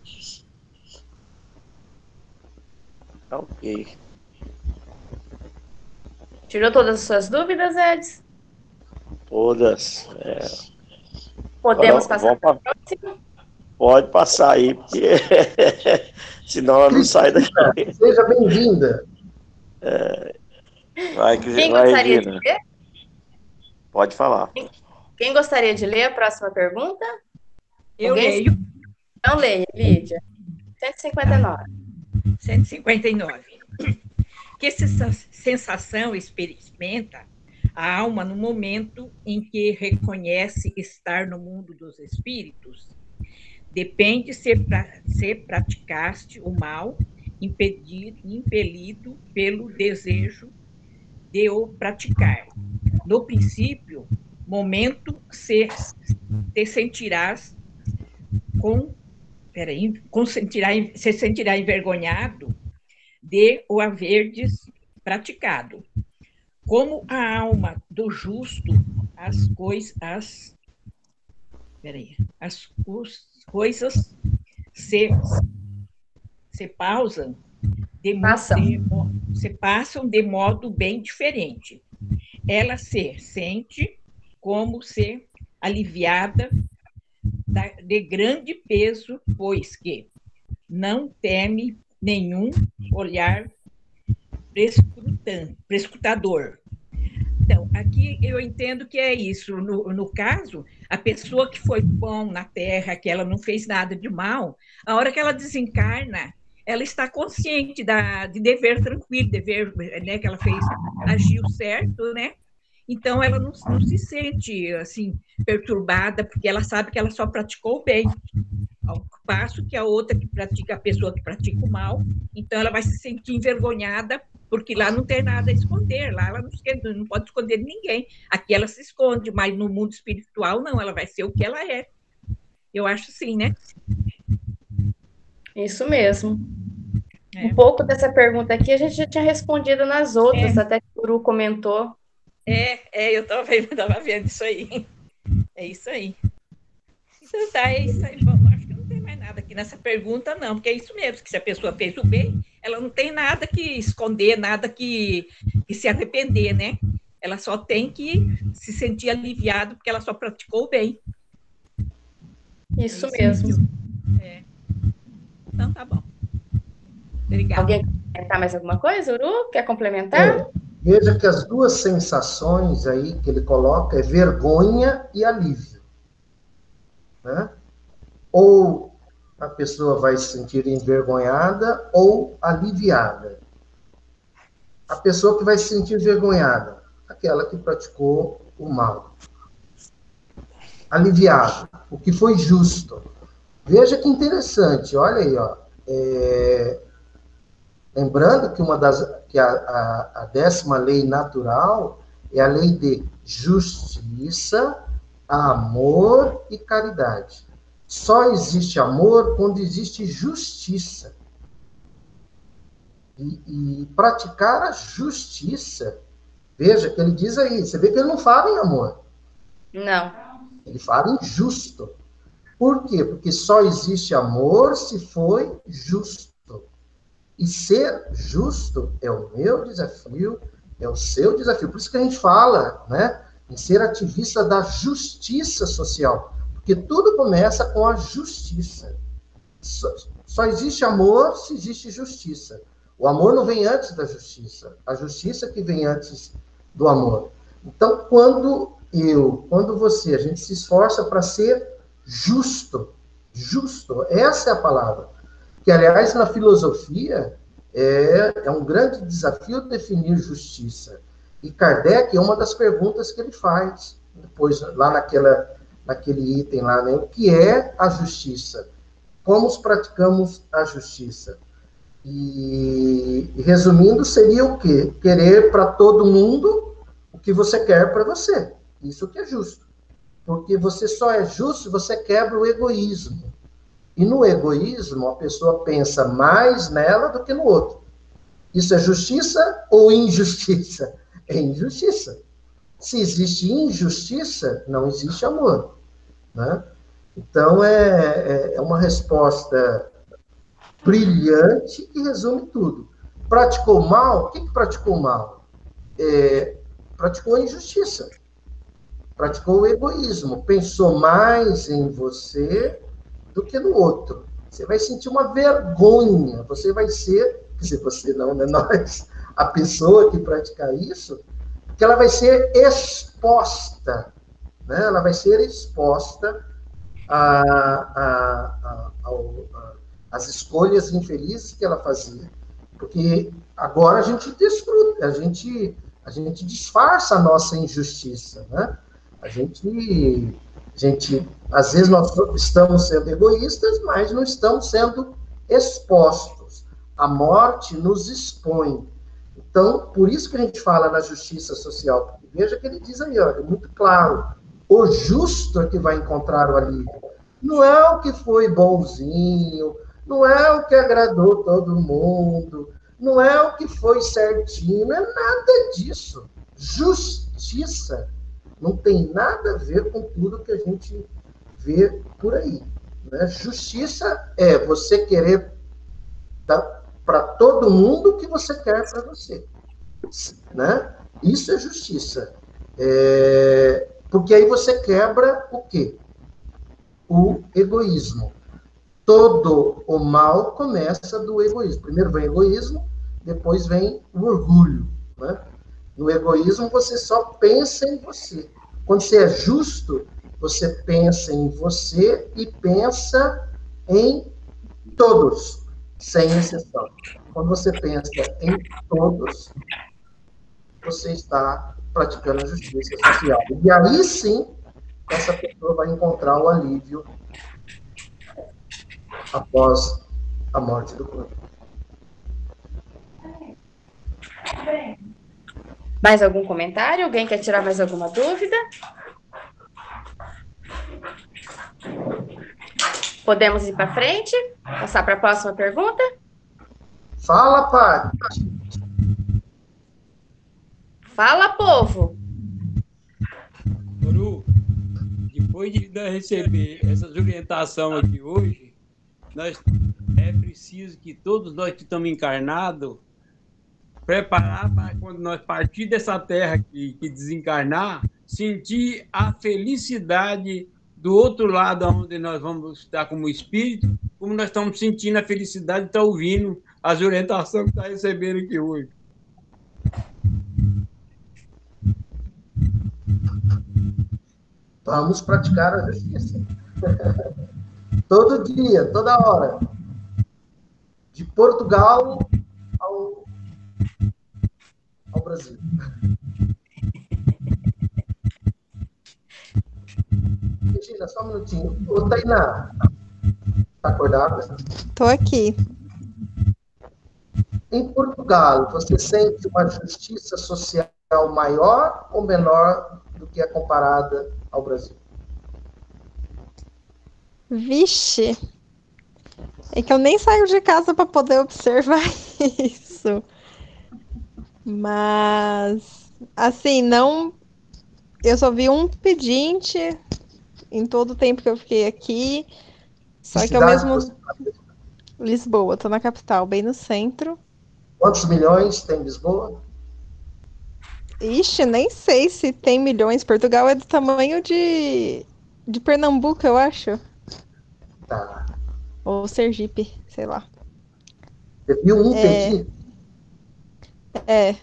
Speaker 8: Tá ok.
Speaker 3: Tirou todas as suas dúvidas, Edson?
Speaker 8: Todas. É.
Speaker 3: Podemos passar para a próxima?
Speaker 8: Pode passar aí, porque senão ela não sai daqui.
Speaker 1: Seja bem-vinda.
Speaker 8: É... Vai, que
Speaker 3: Quem vai gostaria de ler?
Speaker 8: Pode falar.
Speaker 3: Quem gostaria de ler a próxima pergunta?
Speaker 9: Eu Alguém? leio.
Speaker 3: Não leia, Lídia. 159.
Speaker 9: 159. Que sensação experimenta a alma no momento em que reconhece estar no mundo dos espíritos. Depende se, pra, se praticaste o mal, impedido, impelido pelo desejo de o praticar. No princípio, momento se te sentirás com peraí, com sentirá, se sentirá envergonhado de o haverdes praticado como a alma do justo, as coisas, as, peraí, as, coisas se, se pausam de, de, se passam de modo bem diferente. Ela se sente como se aliviada da, de grande peso, pois que não teme nenhum olhar prescrutador. Então, aqui eu entendo que é isso. No, no caso, a pessoa que foi bom na Terra, que ela não fez nada de mal, a hora que ela desencarna, ela está consciente da, de dever tranquilo, dever, né, que ela fez, agiu certo, né? Então, ela não, não se sente, assim, perturbada, porque ela sabe que ela só praticou o bem. Ao passo que a outra que pratica, a pessoa que pratica o mal, então ela vai se sentir envergonhada porque lá não tem nada a esconder, lá ela não, esconde, não pode esconder ninguém. Aqui ela se esconde, mas no mundo espiritual não, ela vai ser o que ela é. Eu acho sim, né?
Speaker 3: Isso mesmo. É. Um pouco dessa pergunta aqui a gente já tinha respondido nas outras, é. até que o Guru comentou.
Speaker 9: É, é eu estava vendo, vendo isso aí. É isso aí. Então tá, é isso aí. Bom, acho que não tem mais nada aqui nessa pergunta, não, porque é isso mesmo, que se a pessoa fez o bem, ela não tem nada que esconder, nada que, que se arrepender, né? Ela só tem que se sentir aliviada porque ela só praticou o bem.
Speaker 3: Isso, mesmo.
Speaker 9: É. Então tá bom. Obrigada. Alguém
Speaker 3: Tá mais alguma coisa, Uru? Quer complementar? É,
Speaker 1: veja que as duas sensações aí que ele coloca é vergonha e alívio. Né? Ou a pessoa vai se sentir envergonhada ou aliviada. A pessoa que vai se sentir envergonhada, aquela que praticou o mal. Aliviado, o que foi justo. Veja que interessante, olha aí, ó. É, lembrando que uma das que a, a, a décima lei natural é a lei de justiça, amor e caridade. Só existe amor quando existe justiça. E, e, praticar a justiça. Veja que ele diz aí, você vê que ele não fala em amor.
Speaker 3: Não.
Speaker 1: Ele fala em justo. Por quê? Porque só existe amor se foi justo. E ser justo é o meu desafio, é o seu desafio. Por isso que a gente fala, né, em ser ativista da justiça social, porque tudo começa com a justiça. Só, só existe amor se existe justiça. O amor não vem antes da justiça, a justiça que vem antes do amor. Então, quando eu, quando você, a gente se esforça para ser justo, justo, essa é a palavra que, aliás, na filosofia, é, é um grande desafio definir justiça. E Kardec é uma das perguntas que ele faz, depois, lá naquela, naquele item lá, né? O que é a justiça? Como praticamos a justiça? E, resumindo, seria o quê? Querer para todo mundo o que você quer para você. Isso que é justo. Porque você só é justo se você quebra o egoísmo. E no egoísmo, a pessoa pensa mais nela do que no outro. Isso é justiça ou injustiça? É injustiça. Se existe injustiça, não existe amor. Né? Então, é, é, é uma resposta brilhante que resume tudo. Praticou mal? O que, que praticou mal? É, praticou injustiça. Praticou o egoísmo. Pensou mais em você do que no outro. Você vai sentir uma vergonha, você vai ser, se você não, né, nós, a pessoa que praticar isso, que ela vai ser exposta, né? ela vai ser exposta as escolhas infelizes que ela fazia. Porque agora a gente desfruta, a gente, a gente disfarça a nossa injustiça, né? A gente gente, às vezes nós estamos sendo egoístas, mas não estamos sendo expostos. A morte nos expõe. Então, por isso que a gente fala na justiça social. Veja que ele diz aí, olha, muito claro. O justo é que vai encontrar o alívio. Não é o que foi bonzinho, não é o que agradou todo mundo, não é o que foi certinho, não é nada disso. Justiça não tem nada a ver com tudo que a gente vê por aí. Né? Justiça é você querer dar para todo mundo o que você quer para você. Né? Isso é justiça. É... Porque aí você quebra o quê? O egoísmo. Todo o mal começa do egoísmo. Primeiro vem o egoísmo, depois vem o orgulho. Né? No egoísmo, você só pensa em você. Quando você é justo, você pensa em você e pensa em todos, sem exceção. Quando você pensa em todos, você está praticando a justiça social. E aí sim, essa pessoa vai encontrar o alívio após a morte do corpo.
Speaker 3: Mais algum comentário? Alguém quer tirar mais alguma dúvida? Podemos ir para frente? Passar para a próxima pergunta?
Speaker 1: Fala, pai.
Speaker 3: Fala, povo.
Speaker 10: Guru, depois de receber essas orientações aqui hoje, nós, é preciso que todos nós que estamos encarnados preparar para quando nós partir dessa terra que, que desencarnar, sentir a felicidade do outro lado, onde nós vamos estar como espírito, como nós estamos sentindo a felicidade de estar ouvindo as orientações que está recebendo aqui hoje.
Speaker 1: Vamos praticar a justiça. Todo dia, toda hora. De Portugal ao Brasil. Regina, só um minutinho. Ô, Tainá, tá acordada?
Speaker 4: Tô aqui.
Speaker 1: Em Portugal, você sente uma justiça social maior ou menor do que a comparada ao Brasil?
Speaker 4: Vixe. É que eu nem saio de casa para poder observar isso. Mas, assim, não. Eu só vi um pedinte em todo o tempo que eu fiquei aqui. Só que ao mesmo. Lisboa, tô na capital, bem no centro.
Speaker 1: Quantos milhões tem Lisboa?
Speaker 4: Ixi, nem sei se tem milhões. Portugal é do tamanho de, de Pernambuco, eu acho.
Speaker 1: Tá.
Speaker 4: Ou Sergipe, sei lá.
Speaker 1: Você viu um é...
Speaker 4: É.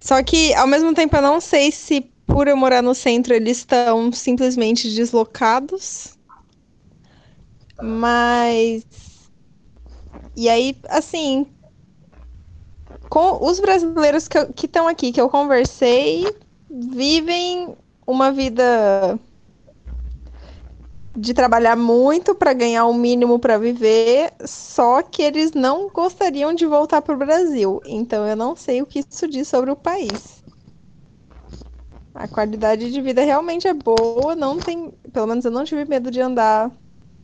Speaker 4: Só que, ao mesmo tempo, eu não sei se por eu morar no centro eles estão simplesmente deslocados. Mas. E aí, assim, com os brasileiros que estão aqui, que eu conversei, vivem uma vida de trabalhar muito para ganhar o mínimo para viver, só que eles não gostariam de voltar para o Brasil. Então eu não sei o que isso diz sobre o país. A qualidade de vida realmente é boa, não tem, pelo menos eu não tive medo de andar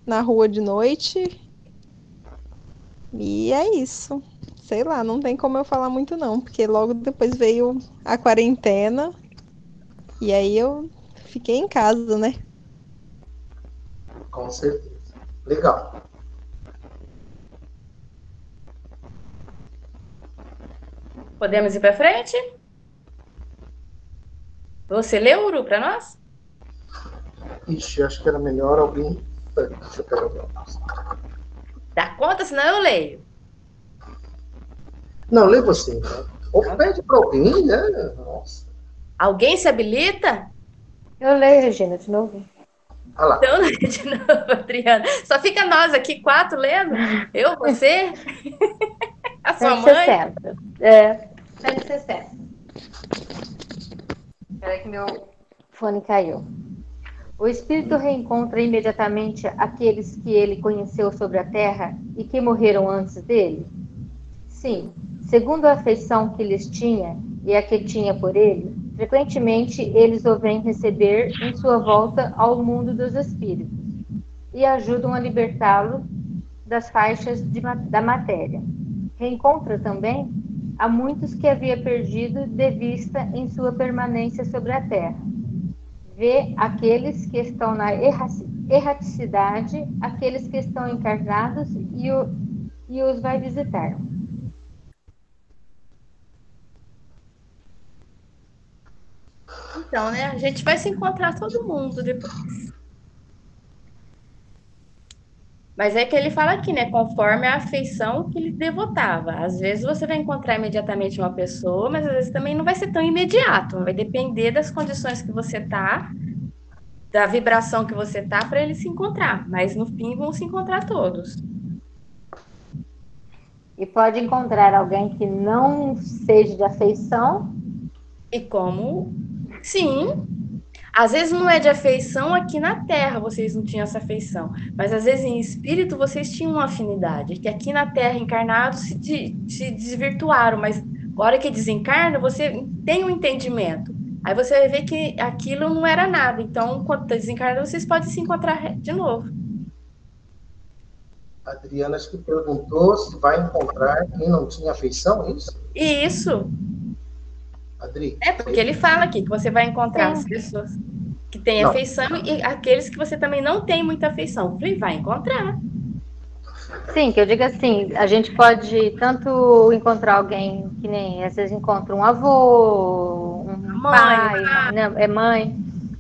Speaker 4: na rua de noite. E é isso sei lá, não tem como eu falar muito não, porque logo depois veio a quarentena e aí eu fiquei em casa, né?
Speaker 1: Com certeza. Legal.
Speaker 3: Podemos ir para frente? Você leu, Uru, para nós?
Speaker 1: Ixi, acho que era melhor alguém. Deixa eu pegar
Speaker 3: Dá conta, senão eu leio.
Speaker 1: Não, lê você. Né? Ou pede para alguém, né? Nossa.
Speaker 3: Alguém se habilita?
Speaker 5: Eu leio, Regina, de novo.
Speaker 3: Ah lá. Então, de novo, Adriana. Só fica nós aqui, quatro, lendo. Eu, você, a sua mãe.
Speaker 5: 60. É, 160. Espera que meu fone caiu. O espírito reencontra imediatamente aqueles que ele conheceu sobre a terra e que morreram antes dele? Sim, Segundo a afeição que lhes tinha e a que tinha por ele, frequentemente eles o vêm receber em sua volta ao mundo dos espíritos e ajudam a libertá-lo das faixas de, da matéria. Reencontra também a muitos que havia perdido de vista em sua permanência sobre a terra. Vê aqueles que estão na erraticidade, aqueles que estão encarnados e, o, e os vai visitar.
Speaker 3: Então, né? A gente vai se encontrar todo mundo depois. Mas é que ele fala aqui, né? Conforme a afeição que ele devotava. Às vezes você vai encontrar imediatamente uma pessoa, mas às vezes também não vai ser tão imediato. Vai depender das condições que você tá, da vibração que você tá, para ele se encontrar. Mas no fim vão se encontrar todos.
Speaker 5: E pode encontrar alguém que não seja de afeição.
Speaker 3: E como Sim. Às vezes não é de afeição aqui na Terra, vocês não tinham essa afeição, mas às vezes em espírito vocês tinham uma afinidade, que aqui na Terra encarnados se, se desvirtuaram, mas agora que desencarna, você tem um entendimento. Aí você vai ver que aquilo não era nada. Então, quando está desencarnado, vocês podem se encontrar de novo.
Speaker 1: A Adriana acho que perguntou se vai encontrar quem não tinha afeição, é isso?
Speaker 3: Isso. Adri. É, porque ele fala aqui que você vai encontrar Sim. as pessoas que têm não. afeição e aqueles que você também não tem muita afeição. Falei, vai encontrar.
Speaker 5: Sim, que eu digo assim, a gente pode tanto encontrar alguém que nem às vezes encontra um avô, um mãe, pai, né, é mãe.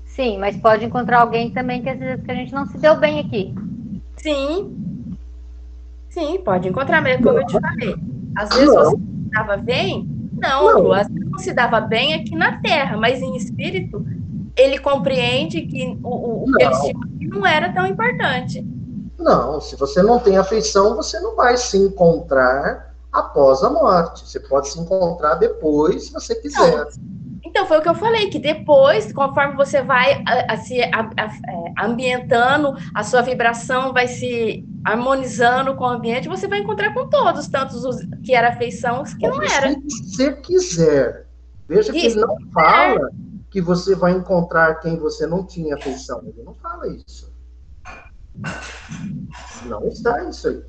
Speaker 5: Sim, mas pode encontrar alguém também que às vezes que a gente não se deu bem aqui.
Speaker 3: Sim. Sim, pode encontrar, mas como eu te falei. Às vezes não. você se dava bem, não, não. vezes não se dava bem aqui na Terra, mas em espírito ele compreende que o, o que eles tinham não era tão importante.
Speaker 1: Não, se você não tem afeição, você não vai se encontrar após a morte. Você pode se encontrar depois, se você quiser. Não.
Speaker 3: Então, foi o que eu falei, que depois, conforme você vai a, a, se a, é, ambientando, a sua vibração vai se harmonizando com o ambiente, você vai encontrar com todos, tanto os que era afeição, os que não era.
Speaker 1: Se você quiser. Veja que ele não fala que você vai encontrar quem você não tinha afeição. Ele não fala isso. Não está isso aí.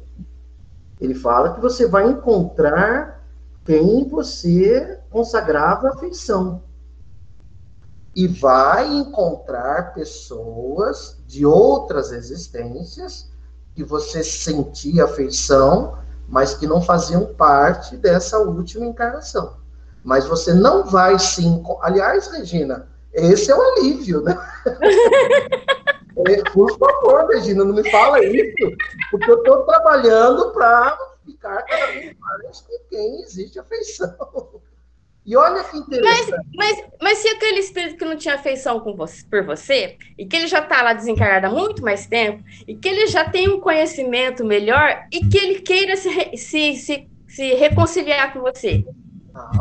Speaker 1: Ele fala que você vai encontrar quem você consagrava afeição. E vai encontrar pessoas de outras existências que você sentia afeição, mas que não faziam parte dessa última encarnação. Mas você não vai se. Aliás, Regina, esse é o alívio, né? é, por favor, Regina, não me fala isso, porque eu estou trabalhando para ficar cada vez mais com quem existe afeição. E olha que interessante.
Speaker 3: Mas, mas, mas se aquele espírito que não tinha afeição com você, por você, e que ele já está lá desencarnado há muito mais tempo, e que ele já tem um conhecimento melhor, e que ele queira se, se, se, se reconciliar com você.
Speaker 1: Ah.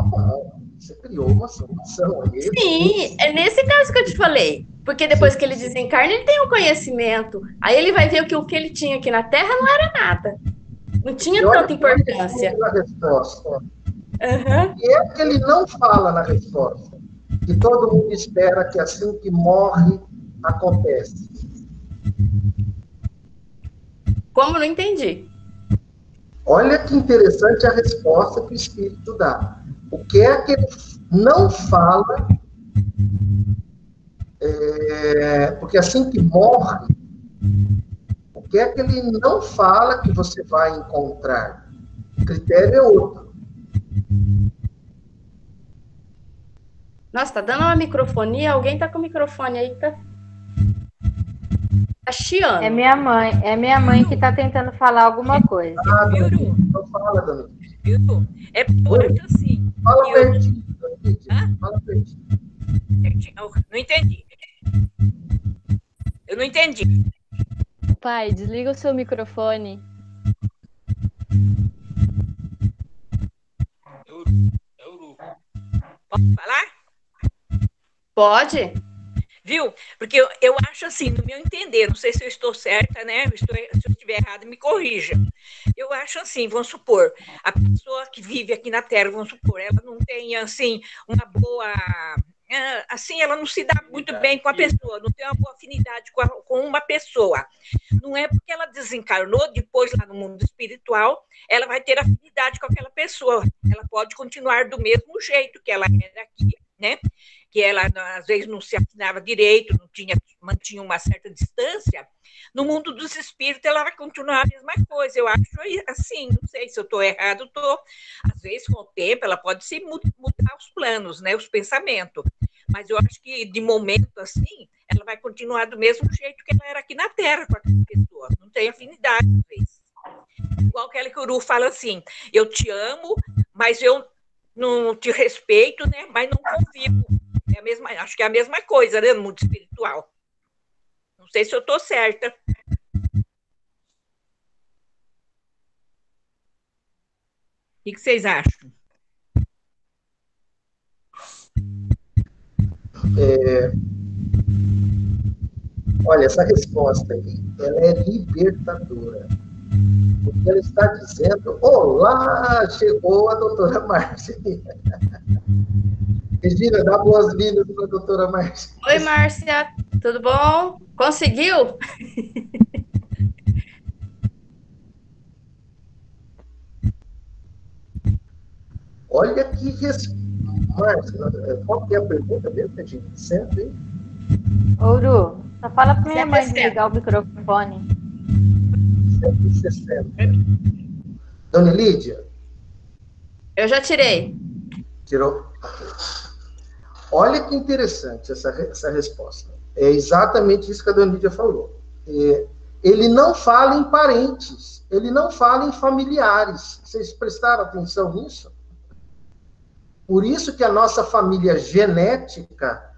Speaker 1: Você criou uma solução aí.
Speaker 3: Sim, é nesse caso que eu te falei. Porque depois que ele desencarna, ele tem um conhecimento. Aí ele vai ver que o que ele tinha aqui na Terra não era nada. Não tinha tanta importância.
Speaker 1: A resposta. Uhum. E é que ele não fala na resposta. Que todo mundo espera que assim que morre, acontece.
Speaker 3: Como não entendi?
Speaker 1: Olha que interessante a resposta que o Espírito dá. O que é que ele não fala? É, porque assim que morre, o que é que ele não fala que você vai encontrar? O critério é outro.
Speaker 3: Nossa, tá dando uma microfonia? Alguém tá com o microfone aí, tá? Tá chiando.
Speaker 5: É minha mãe, é minha mãe que tá tentando falar alguma coisa.
Speaker 1: Ah, não fala, dona
Speaker 9: É porque assim.
Speaker 1: Fala eu... pertinho. Fala pertinho.
Speaker 9: Não entendi. Eu não entendi.
Speaker 2: Pai, desliga o seu microfone.
Speaker 9: Posso falar?
Speaker 3: Pode.
Speaker 9: Viu? Porque eu, eu acho assim, no meu entender, não sei se eu estou certa, né? Estou, se eu estiver errado, me corrija. Eu acho assim, vamos supor, a pessoa que vive aqui na Terra, vamos supor, ela não tem, assim, uma boa assim, ela não se dá muito bem com a pessoa, não tem uma boa afinidade com, a, com, uma pessoa. Não é porque ela desencarnou, depois lá no mundo espiritual, ela vai ter afinidade com aquela pessoa. Ela pode continuar do mesmo jeito que ela era aqui, né? Que ela, às vezes, não se afinava direito, não tinha, mantinha uma certa distância. No mundo dos espíritos, ela vai continuar a mesma coisa. Eu acho assim, não sei se eu estou errado, estou. Às vezes, com o tempo, ela pode se mudar os planos, né, os pensamentos. Mas eu acho que, de momento assim, ela vai continuar do mesmo jeito que ela era aqui na Terra com aquela pessoa. Não tem afinidade, vezes. Igual que o Uru fala assim: eu te amo, mas eu não te respeito, né? Mas não convivo. É a mesma, acho que é a mesma coisa, né? No mundo espiritual. Não sei se eu estou certa. O que, vocês acham?
Speaker 1: É... Olha, essa resposta aí, ela é libertadora. Porque ela está dizendo, olá, chegou a doutora Márcia. Regina, dá boas-vindas para a doutora Márcia.
Speaker 3: Oi, Márcia, tudo bom? Conseguiu?
Speaker 1: Olha que resposta. Márcia, qual que é a pergunta mesmo que a gente sempre?
Speaker 5: Ouro, só fala para minha mãe desligar o microfone.
Speaker 1: 160. Dona Lídia?
Speaker 3: Eu já tirei.
Speaker 1: Tirou? Olha que interessante essa, essa resposta. É exatamente isso que a Dona Lídia falou. É, ele não fala em parentes, ele não fala em familiares. Vocês prestaram atenção nisso? Por isso que a nossa família genética,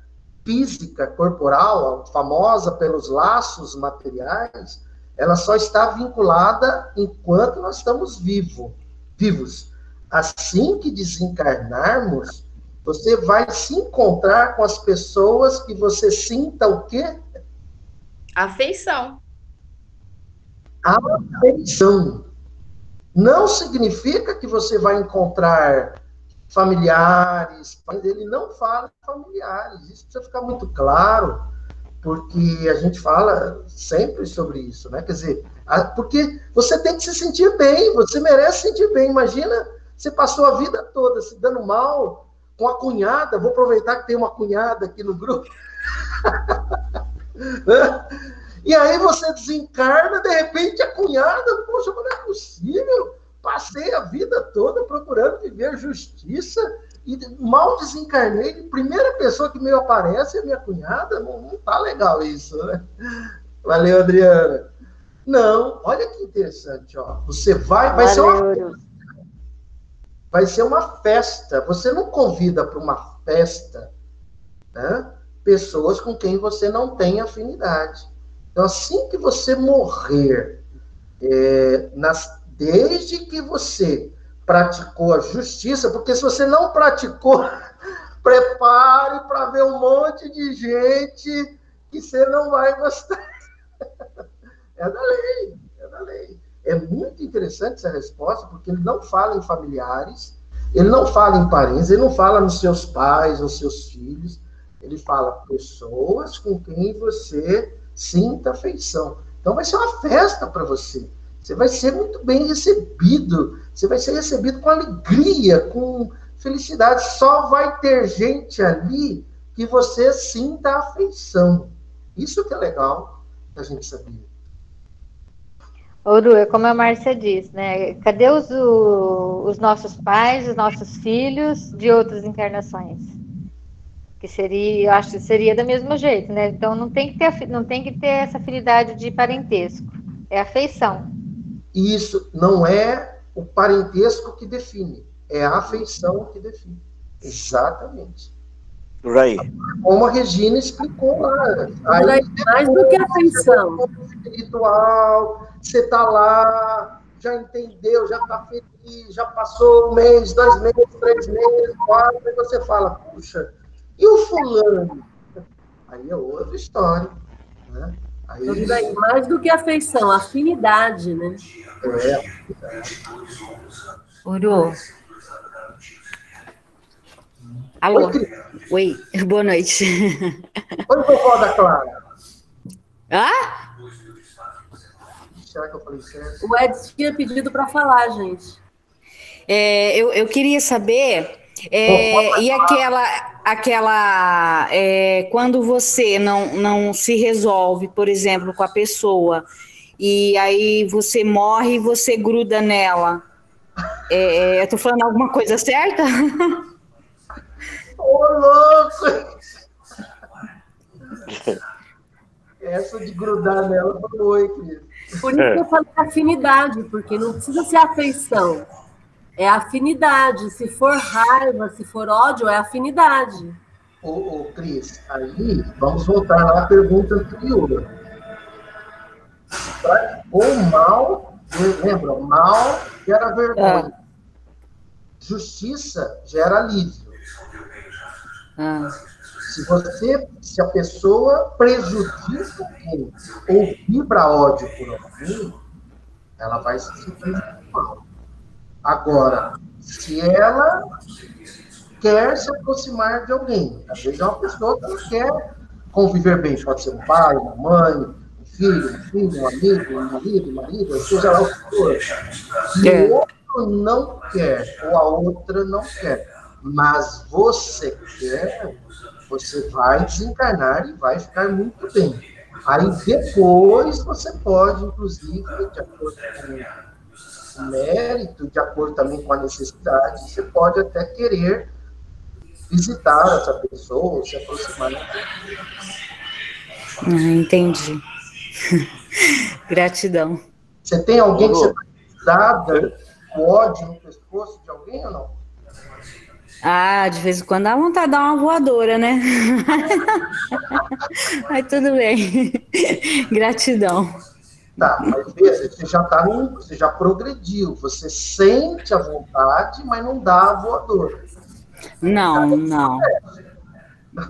Speaker 1: física, corporal, famosa pelos laços materiais, ela só está vinculada enquanto nós estamos vivo, vivos. Assim que desencarnarmos, você vai se encontrar com as pessoas que você sinta o quê?
Speaker 3: Afeição.
Speaker 1: Afeição. Não significa que você vai encontrar familiares, mas ele não fala familiares. Isso precisa ficar muito claro, porque a gente fala sempre sobre isso, né? Quer dizer, porque você tem que se sentir bem, você merece se sentir bem. Imagina, você passou a vida toda se dando mal com a cunhada, vou aproveitar que tem uma cunhada aqui no grupo. E aí você desencarna, de repente a cunhada, poxa, mas não é possível. Passei a vida toda procurando viver justiça e mal desencarnei. Primeira pessoa que me aparece é minha cunhada. Não, não tá legal isso, né? Valeu, Adriana. Não, olha que interessante, ó. Você vai, vai Valeu. ser uma vai ser uma festa. Você não convida para uma festa né, pessoas com quem você não tem afinidade. Então, assim que você morrer, é, nas, desde que você praticou a justiça, porque se você não praticou, prepare para ver um monte de gente que você não vai gostar. É da lei, é da lei. É muito interessante essa resposta, porque ele não fala em familiares, ele não fala em parentes, ele não fala nos seus pais ou seus filhos, ele fala pessoas com quem você sinta afeição. Então vai ser uma festa para você. Você vai ser muito bem recebido, você vai ser recebido com alegria, com felicidade. Só vai ter gente ali que você sinta afeição. Isso que é legal da gente saber.
Speaker 5: Ouro, é como a Márcia diz, né? Cadê os, os nossos pais, os nossos filhos de outras encarnações? Que seria, eu acho que seria do mesmo jeito, né? Então não tem que ter, não tem que ter essa afinidade de parentesco, é afeição.
Speaker 1: Isso não é o parentesco que define, é a afeição que define. Exatamente.
Speaker 8: Por aí.
Speaker 1: Como a Regina explicou lá.
Speaker 11: Aí, mais do que afeição.
Speaker 1: Espiritual, você está lá, já entendeu, já está feliz, já passou um mês, dois meses, três meses, quatro, e você fala, puxa, e o fulano? Aí é outra história. Né?
Speaker 11: Aí, aí, mais do que afeição, afinidade, né? É.
Speaker 12: Uru. Alô. Oi, Oi. boa noite.
Speaker 1: Oi, vovó da Clara.
Speaker 12: Ah?
Speaker 1: Será que eu falei certo?
Speaker 11: O Edson tinha pedido para falar, gente.
Speaker 12: É, eu, eu queria saber. É, e aquela, aquela é, quando você não, não se resolve, por exemplo, com a pessoa, e aí você morre e você gruda nela. É, é eu tô falando alguma coisa certa?
Speaker 1: Ô, louco! Essa de grudar nela foi oi, querido.
Speaker 11: Por isso que eu falei afinidade, porque não precisa ser afeição. É afinidade. Se for raiva, se for ódio, é afinidade.
Speaker 1: Ô, ô Cris, aí vamos voltar lá à pergunta anterior. O mal, lembra, mal gera vergonha. É. Justiça gera alívio.
Speaker 12: Ah.
Speaker 1: Se você, se a pessoa prejudica alguém ou vibra ódio por alguém, ela vai se sentir mal. Agora, se ela quer se aproximar de alguém, às vezes é uma pessoa que não quer conviver bem, pode ser um pai, uma mãe, um filho, um filho, um amigo, um marido, um marido, seja lá o que for. Se é. o outro não quer, ou a outra não quer, mas você quer, você vai desencarnar e vai ficar muito bem. Aí depois você pode, inclusive, de acordo com o mérito, de acordo também com a necessidade, você pode até querer visitar essa pessoa, se aproximar.
Speaker 12: Ah, entendi. Gratidão.
Speaker 1: Você tem alguém que você dá o ódio no pescoço de alguém ou não?
Speaker 12: Ah, de vez em quando dá vontade de dar uma voadora, né? Mas tudo bem. Gratidão.
Speaker 1: Tá, mas veja, você já tá num, você já progrediu, você sente a vontade, mas não dá a voadora.
Speaker 12: Não, não.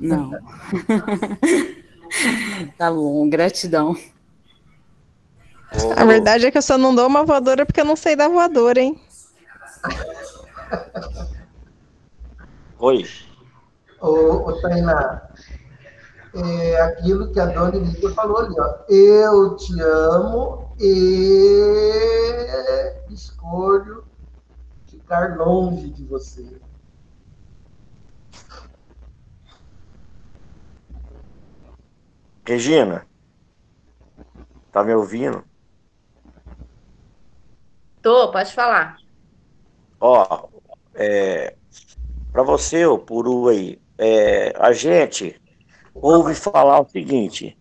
Speaker 12: Não. tá bom, gratidão.
Speaker 4: A verdade é que eu só não dou uma voadora porque eu não sei dar voadora, hein?
Speaker 8: Oi.
Speaker 1: Ô, ô Tainá, é aquilo que a dona Lídia falou ali, ó. Eu te amo e escolho ficar longe de você.
Speaker 8: Regina, tá me ouvindo?
Speaker 3: Tô, pode falar.
Speaker 8: Ó, é, para você, o Puru aí, é, a gente ouve falar o seguinte,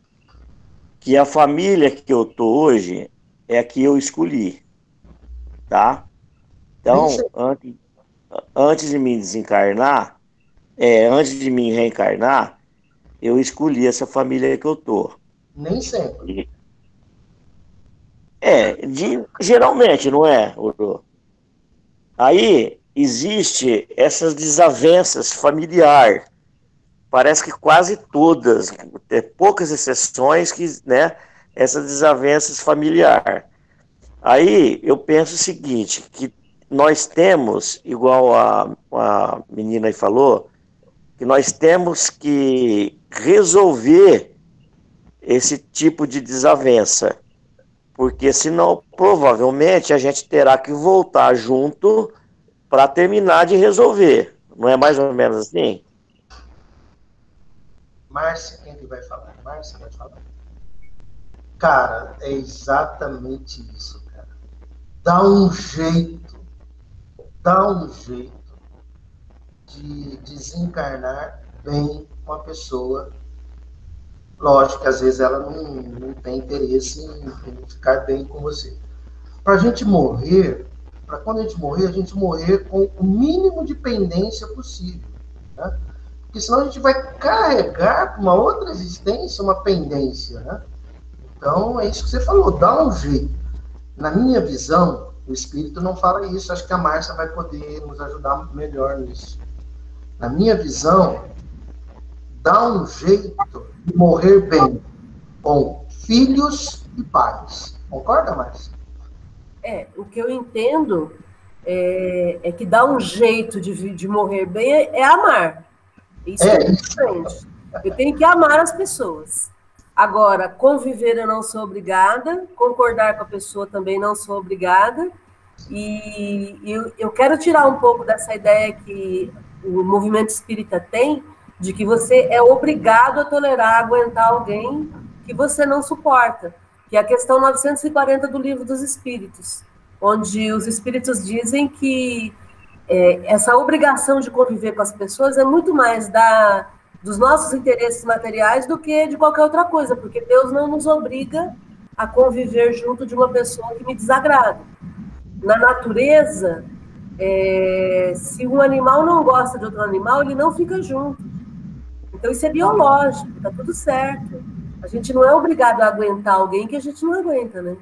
Speaker 8: que a família que eu tô hoje é a que eu escolhi, tá? Então, antes, antes de me desencarnar, é, antes de me reencarnar, eu escolhi essa família que eu tô.
Speaker 1: Nem sempre.
Speaker 8: É, de, geralmente, não é, Uru? Aí existe essas desavenças familiar. Parece que quase todas, é, poucas exceções que, né, essas desavenças familiar. Aí eu penso o seguinte, que nós temos, igual a, a menina aí falou, que nós temos que resolver esse tipo de desavença. Porque senão, provavelmente, a gente terá que voltar junto para terminar de resolver. Não é mais ou menos assim?
Speaker 1: Márcia, quem que vai falar? Márcia vai falar. Cara, é exatamente isso, cara. Dá um jeito, dá um jeito de desencarnar bem uma pessoa. Lógico que às vezes ela não, não tem interesse em, em ficar bem com você. Para a gente morrer, para quando a gente morrer, a gente morrer com o mínimo de pendência possível. Né? Porque senão a gente vai carregar para uma outra existência uma pendência. Né? Então é isso que você falou, dá um jeito. Na minha visão, o espírito não fala isso, acho que a Márcia vai poder nos ajudar melhor nisso. Na minha visão, dá um jeito de morrer bem com filhos e pais. Concorda, Márcia?
Speaker 11: É, o que eu entendo é, é que dá um jeito de, de morrer bem é, é amar. Isso é, é diferente. Eu tenho que amar as pessoas. Agora, conviver eu não sou obrigada, concordar com a pessoa também não sou obrigada. E eu, eu quero tirar um pouco dessa ideia que o movimento espírita tem de que você é obrigado a tolerar, aguentar alguém que você não suporta, que é a questão 940 do Livro dos Espíritos, onde os espíritos dizem que é, essa obrigação de conviver com as pessoas é muito mais da, dos nossos interesses materiais do que de qualquer outra coisa, porque Deus não nos obriga a conviver junto de uma pessoa que me desagrada. Na natureza, é, se um animal não gosta de outro animal, ele não fica junto. Então isso é biológico, tá tudo certo. A gente não é obrigado a aguentar alguém que a gente não aguenta, né?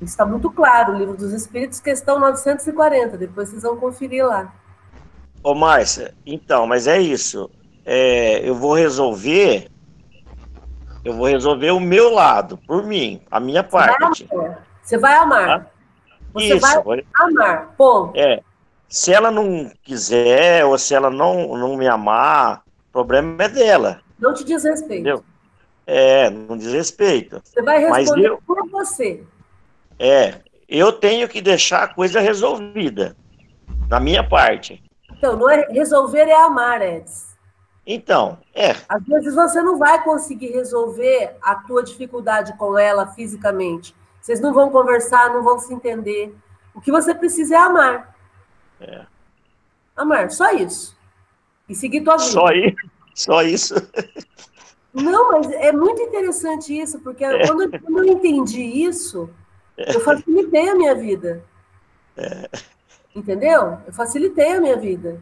Speaker 11: Isso está muito claro, o Livro dos Espíritos, questão 940, depois vocês vão conferir lá.
Speaker 8: Ô, Márcia, então, mas é isso. É, eu vou resolver. Eu vou resolver o meu lado, por mim, a minha parte.
Speaker 11: Você vai amar. Você Isso, vai amar, ponto.
Speaker 8: É. Se ela não quiser, ou se ela não, não me amar, o problema é dela.
Speaker 11: Não te diz respeito. Entendeu?
Speaker 8: É, não diz respeito.
Speaker 11: Você vai responder eu, por você.
Speaker 8: É, eu tenho que deixar a coisa resolvida, da minha parte.
Speaker 11: Então, não é resolver é amar, Edson.
Speaker 8: Então, é.
Speaker 11: Às vezes você não vai conseguir resolver a tua dificuldade com ela fisicamente, vocês não vão conversar, não vão se entender. O que você precisa é amar.
Speaker 8: É.
Speaker 11: Amar, só isso. E seguir tua vida.
Speaker 8: Só isso? Só isso?
Speaker 11: Não, mas é muito interessante isso, porque é. quando, quando, eu entendi isso, eu facilitei a minha vida. É. Entendeu? Eu facilitei a minha vida.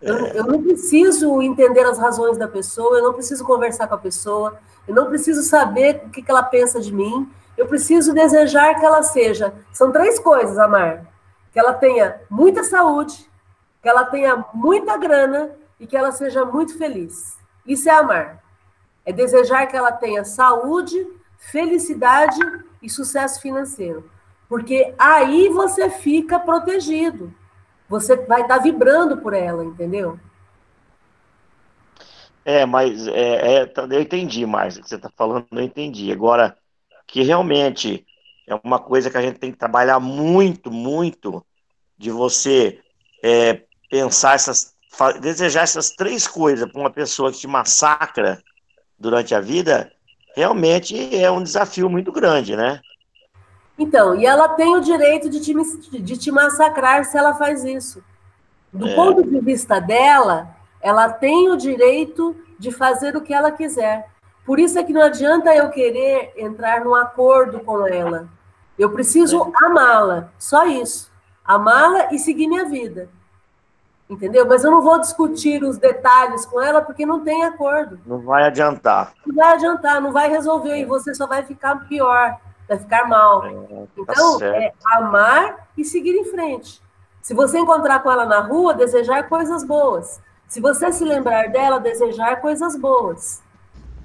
Speaker 11: Eu, eu, não preciso entender as razões da pessoa, eu não preciso conversar com a pessoa, eu não preciso saber o que, que ela pensa de mim, eu preciso desejar que ela seja. São três coisas, Amar: que ela tenha muita saúde, que ela tenha muita grana e que ela seja muito feliz. Isso é amar. É desejar que ela tenha saúde, felicidade e sucesso financeiro. Porque aí você fica protegido. Você vai estar vibrando por ela, entendeu?
Speaker 8: É, mas é, é, eu entendi mais o que você está falando, eu entendi. Agora, que realmente é uma coisa que a gente tem que trabalhar muito, muito, de você é, pensar essas, desejar essas três coisas para uma pessoa que te massacra durante a vida, realmente é um desafio muito grande, né?
Speaker 11: Então, e ela tem o direito de te, de te massacrar se ela faz isso. Do é. ponto de vista dela, ela tem o direito de fazer o que ela quiser. Por isso é que não adianta eu querer entrar num acordo com ela. Eu preciso é. amá-la, só isso. Amá-la e seguir minha vida. Entendeu? Mas eu não vou discutir os detalhes com ela porque não tem acordo.
Speaker 8: Não vai adiantar.
Speaker 11: Não vai adiantar, não vai resolver e você só vai ficar pior vai ficar mal. É, tá então, é amar e seguir em frente. Se você encontrar com ela na rua, desejar coisas boas. Se você se lembrar dela, desejar coisas boas.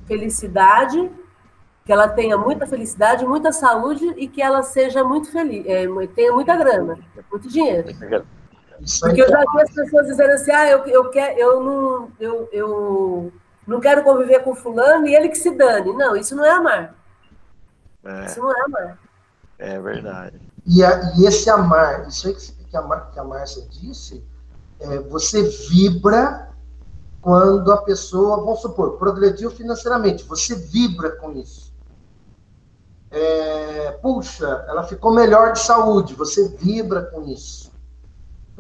Speaker 11: Felicidade, que ela tenha muita felicidade, muita saúde e que ela seja muito feliz, é, tenha muita grana, muito dinheiro. Porque eu já vi as pessoas dizendo assim, ah, eu, eu, quer, eu, não, eu, eu não quero conviver com fulano e ele que se dane. Não, isso não é amar.
Speaker 8: É. Isso não é amar. É verdade.
Speaker 1: E, a, e esse amar, isso aí que a, que a Márcia disse, é, você vibra quando a pessoa, vamos supor, progrediu financeiramente, você vibra com isso. É, puxa, ela ficou melhor de saúde, você vibra com isso.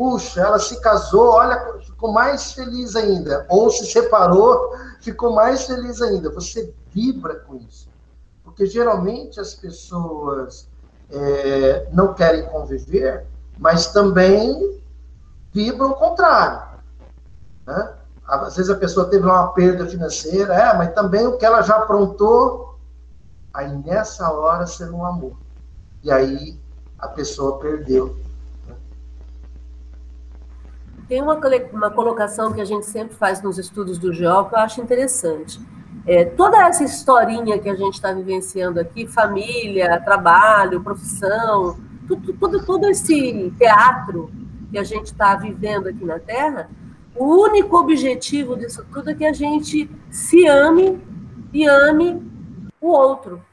Speaker 1: Puxa, ela se casou, olha, ficou mais feliz ainda. Ou se separou, ficou mais feliz ainda. Você vibra com isso. Porque geralmente as pessoas é, não querem conviver, mas também vibram o contrário. Né? Às vezes a pessoa teve uma perda financeira, é, mas também o que ela já aprontou, aí nessa hora você não amou. E aí a pessoa perdeu.
Speaker 11: Tem uma, uma colocação que a gente sempre faz nos estudos do GEO que eu acho interessante é, toda essa historinha que a gente está vivenciando aqui, família, trabalho, profissão, tudo, tudo, todo esse teatro que a gente está vivendo aqui na Terra, o único objetivo disso tudo é que a gente se ame e ame o outro.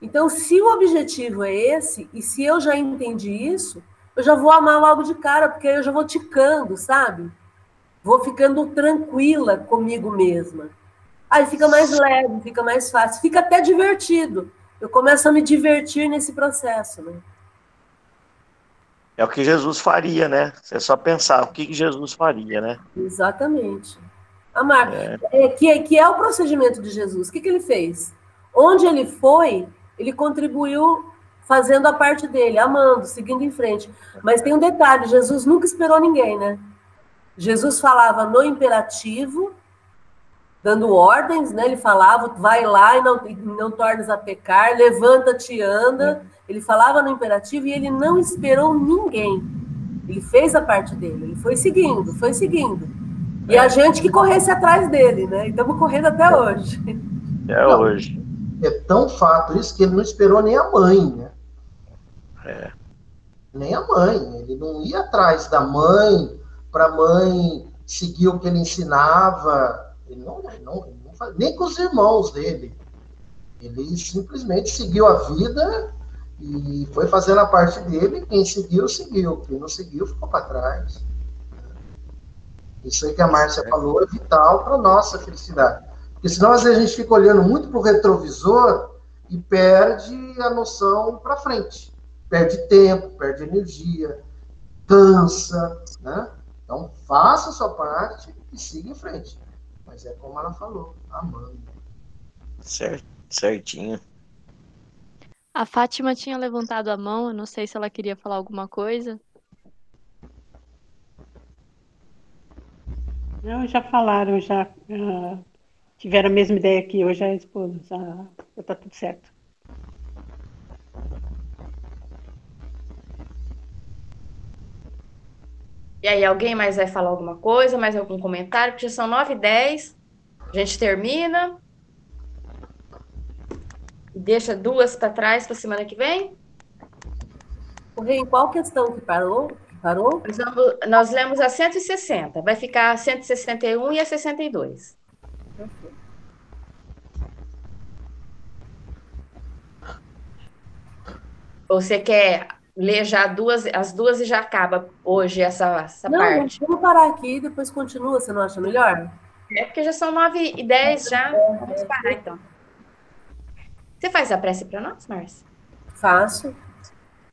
Speaker 11: Então, se o objetivo é esse, e se eu já entendi isso, eu já vou amar logo de cara, porque aí eu já vou ticando, sabe? Vou ficando tranquila comigo mesma. Aí fica mais leve, fica mais fácil, fica até divertido. Eu começo a me divertir nesse processo, né?
Speaker 8: É o que Jesus faria, né? É só pensar o que Jesus faria, né?
Speaker 11: Exatamente. Amar, é. É, que, que é o procedimento de Jesus. O que, que ele fez? Onde ele foi, ele contribuiu fazendo a parte dele, amando, seguindo em frente. Mas tem um detalhe: Jesus nunca esperou ninguém, né? Jesus falava no imperativo dando ordens, né? Ele falava, vai lá e não, não tornes a pecar, levanta-te e anda. Ele falava no imperativo e ele não esperou ninguém. Ele fez a parte dele, ele foi seguindo, foi seguindo. E a gente que corresse atrás dele, né? E estamos correndo até hoje.
Speaker 8: É hoje.
Speaker 1: É tão fato isso que ele não esperou nem a mãe, né?
Speaker 8: É.
Speaker 1: Nem a mãe. Ele não ia atrás da mãe para a mãe seguir o que ele ensinava ele não, não, não nem com os irmãos dele. Ele simplesmente seguiu a vida e foi fazendo a parte dele. Quem seguiu, seguiu. Quem não seguiu, ficou para trás. Isso aí que a Márcia é. falou é vital para nossa felicidade. Porque senão, às vezes, a gente fica olhando muito para o retrovisor e perde a noção para frente. Perde tempo, perde energia, cansa. Né? Então, faça a sua parte e siga em frente. Mas é como ela falou, amando.
Speaker 8: Certo, certinho.
Speaker 2: A Fátima tinha levantado a mão, eu não sei se ela queria falar alguma coisa.
Speaker 6: Não, já falaram, já uh, tiveram a mesma ideia que hoje a esposa, já está tudo certo.
Speaker 3: E aí, alguém mais vai falar alguma coisa, mais algum comentário? Porque já são 9 e 10, a gente termina. Deixa duas para trás para semana que vem.
Speaker 11: Em qual questão que parou? Parou?
Speaker 3: Nós, vamos, nós lemos a 160, vai ficar a 161 e a 62. Você quer ler já duas, as duas e já acaba hoje essa, essa
Speaker 11: não,
Speaker 3: parte?
Speaker 11: Vamos parar aqui e depois continua, você não acha melhor?
Speaker 3: É porque já são 9 e 10 já. Vamos parar então. Você faz a prece para nós, Márcia?
Speaker 11: Faço.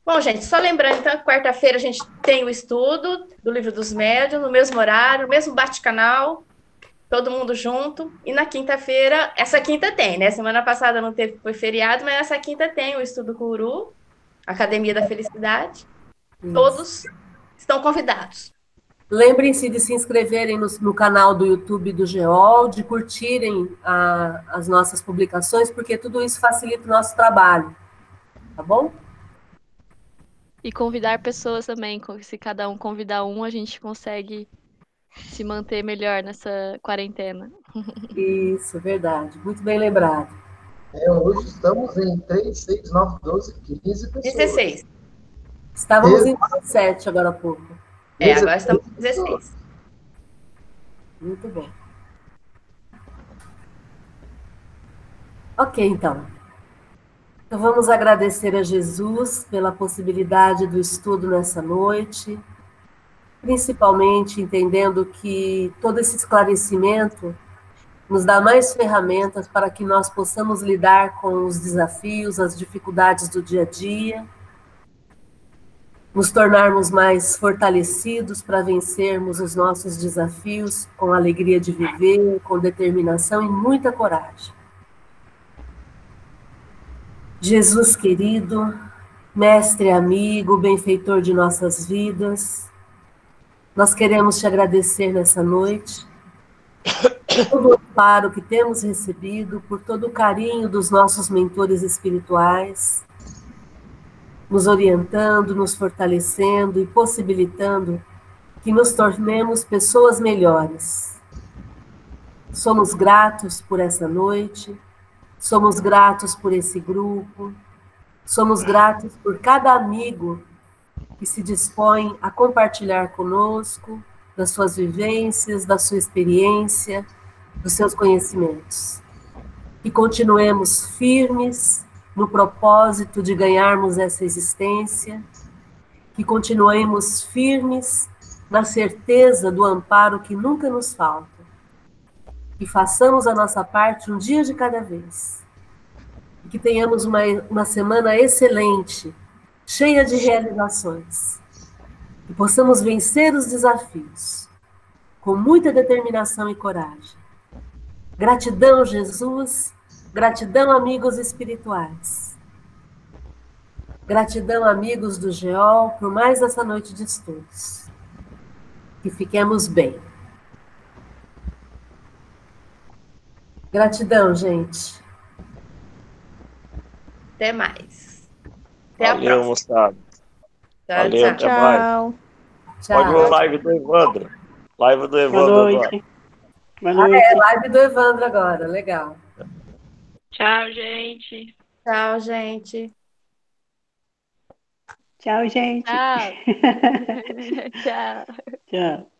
Speaker 3: Bom, gente, só lembrando, então, quarta-feira a gente tem o estudo do Livro dos Médios, no mesmo horário, no mesmo bate-canal, todo mundo junto. E na quinta-feira, essa quinta tem, né? Semana passada não teve, foi feriado, mas essa quinta tem o estudo Curu, Academia da Felicidade. Isso. Todos estão convidados.
Speaker 11: Lembrem-se de se inscreverem no, no, canal do YouTube do GEOL, de curtirem a, as nossas publicações, porque tudo isso facilita o nosso trabalho. Tá bom?
Speaker 2: E convidar pessoas também. Se cada um convidar um, a gente consegue se manter melhor nessa quarentena.
Speaker 11: Isso, verdade. Muito bem lembrado.
Speaker 1: É, hoje estamos em 3, 6, 9, 12, 15 pessoas.
Speaker 3: 16.
Speaker 11: Estávamos em 17 agora há pouco.
Speaker 3: É, agora estamos em 16.
Speaker 11: Muito bem. Ok, então. Então, vamos agradecer a Jesus pela possibilidade do estudo nessa noite, principalmente entendendo que todo esse esclarecimento nos dá mais ferramentas para que nós possamos lidar com os desafios, as dificuldades do dia a dia, nos tornarmos mais fortalecidos para vencermos os nossos desafios com alegria de viver, com determinação e muita coragem. Jesus querido, mestre amigo, benfeitor de nossas vidas, nós queremos te agradecer nessa noite por todo o amparo que temos recebido, por todo o carinho dos nossos mentores espirituais, nos orientando, nos fortalecendo e possibilitando que nos tornemos pessoas melhores. Somos gratos por essa noite Somos gratos por esse grupo, somos gratos por cada amigo que se dispõe a compartilhar conosco das suas vivências, da sua experiência, dos seus conhecimentos. E continuemos firmes no propósito de ganharmos essa existência, que continuemos firmes na certeza do amparo que nunca nos falta que façamos a nossa parte um dia de cada vez. Que tenhamos uma, uma semana excelente, cheia de realizações. Que possamos vencer os desafios com muita determinação e coragem. Gratidão, Jesus. Gratidão, amigos espirituais. Gratidão, amigos do GEOL, por mais essa noite de estudos. Que fiquemos bem. Gratidão, gente.
Speaker 3: Até mais. Até
Speaker 8: Valeu, moçada.
Speaker 3: Tchau,
Speaker 8: Valeu, até
Speaker 4: Tchau.
Speaker 8: mais.
Speaker 11: Tchau.
Speaker 8: Pode ver live do Evandro. Live do Evandro agora.
Speaker 11: Ah,
Speaker 6: noite.
Speaker 11: é, live do Evandro agora, legal.
Speaker 13: Tchau, gente.
Speaker 3: Tchau, gente.
Speaker 6: Tchau, gente.
Speaker 2: Tchau. Tchau.
Speaker 6: Tchau.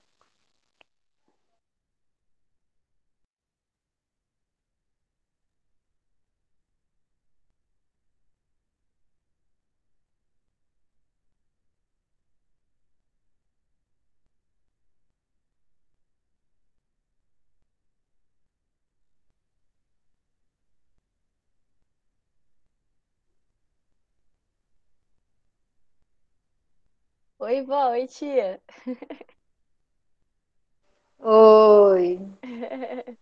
Speaker 2: Oi, vó. Oi, tia.
Speaker 5: Oi.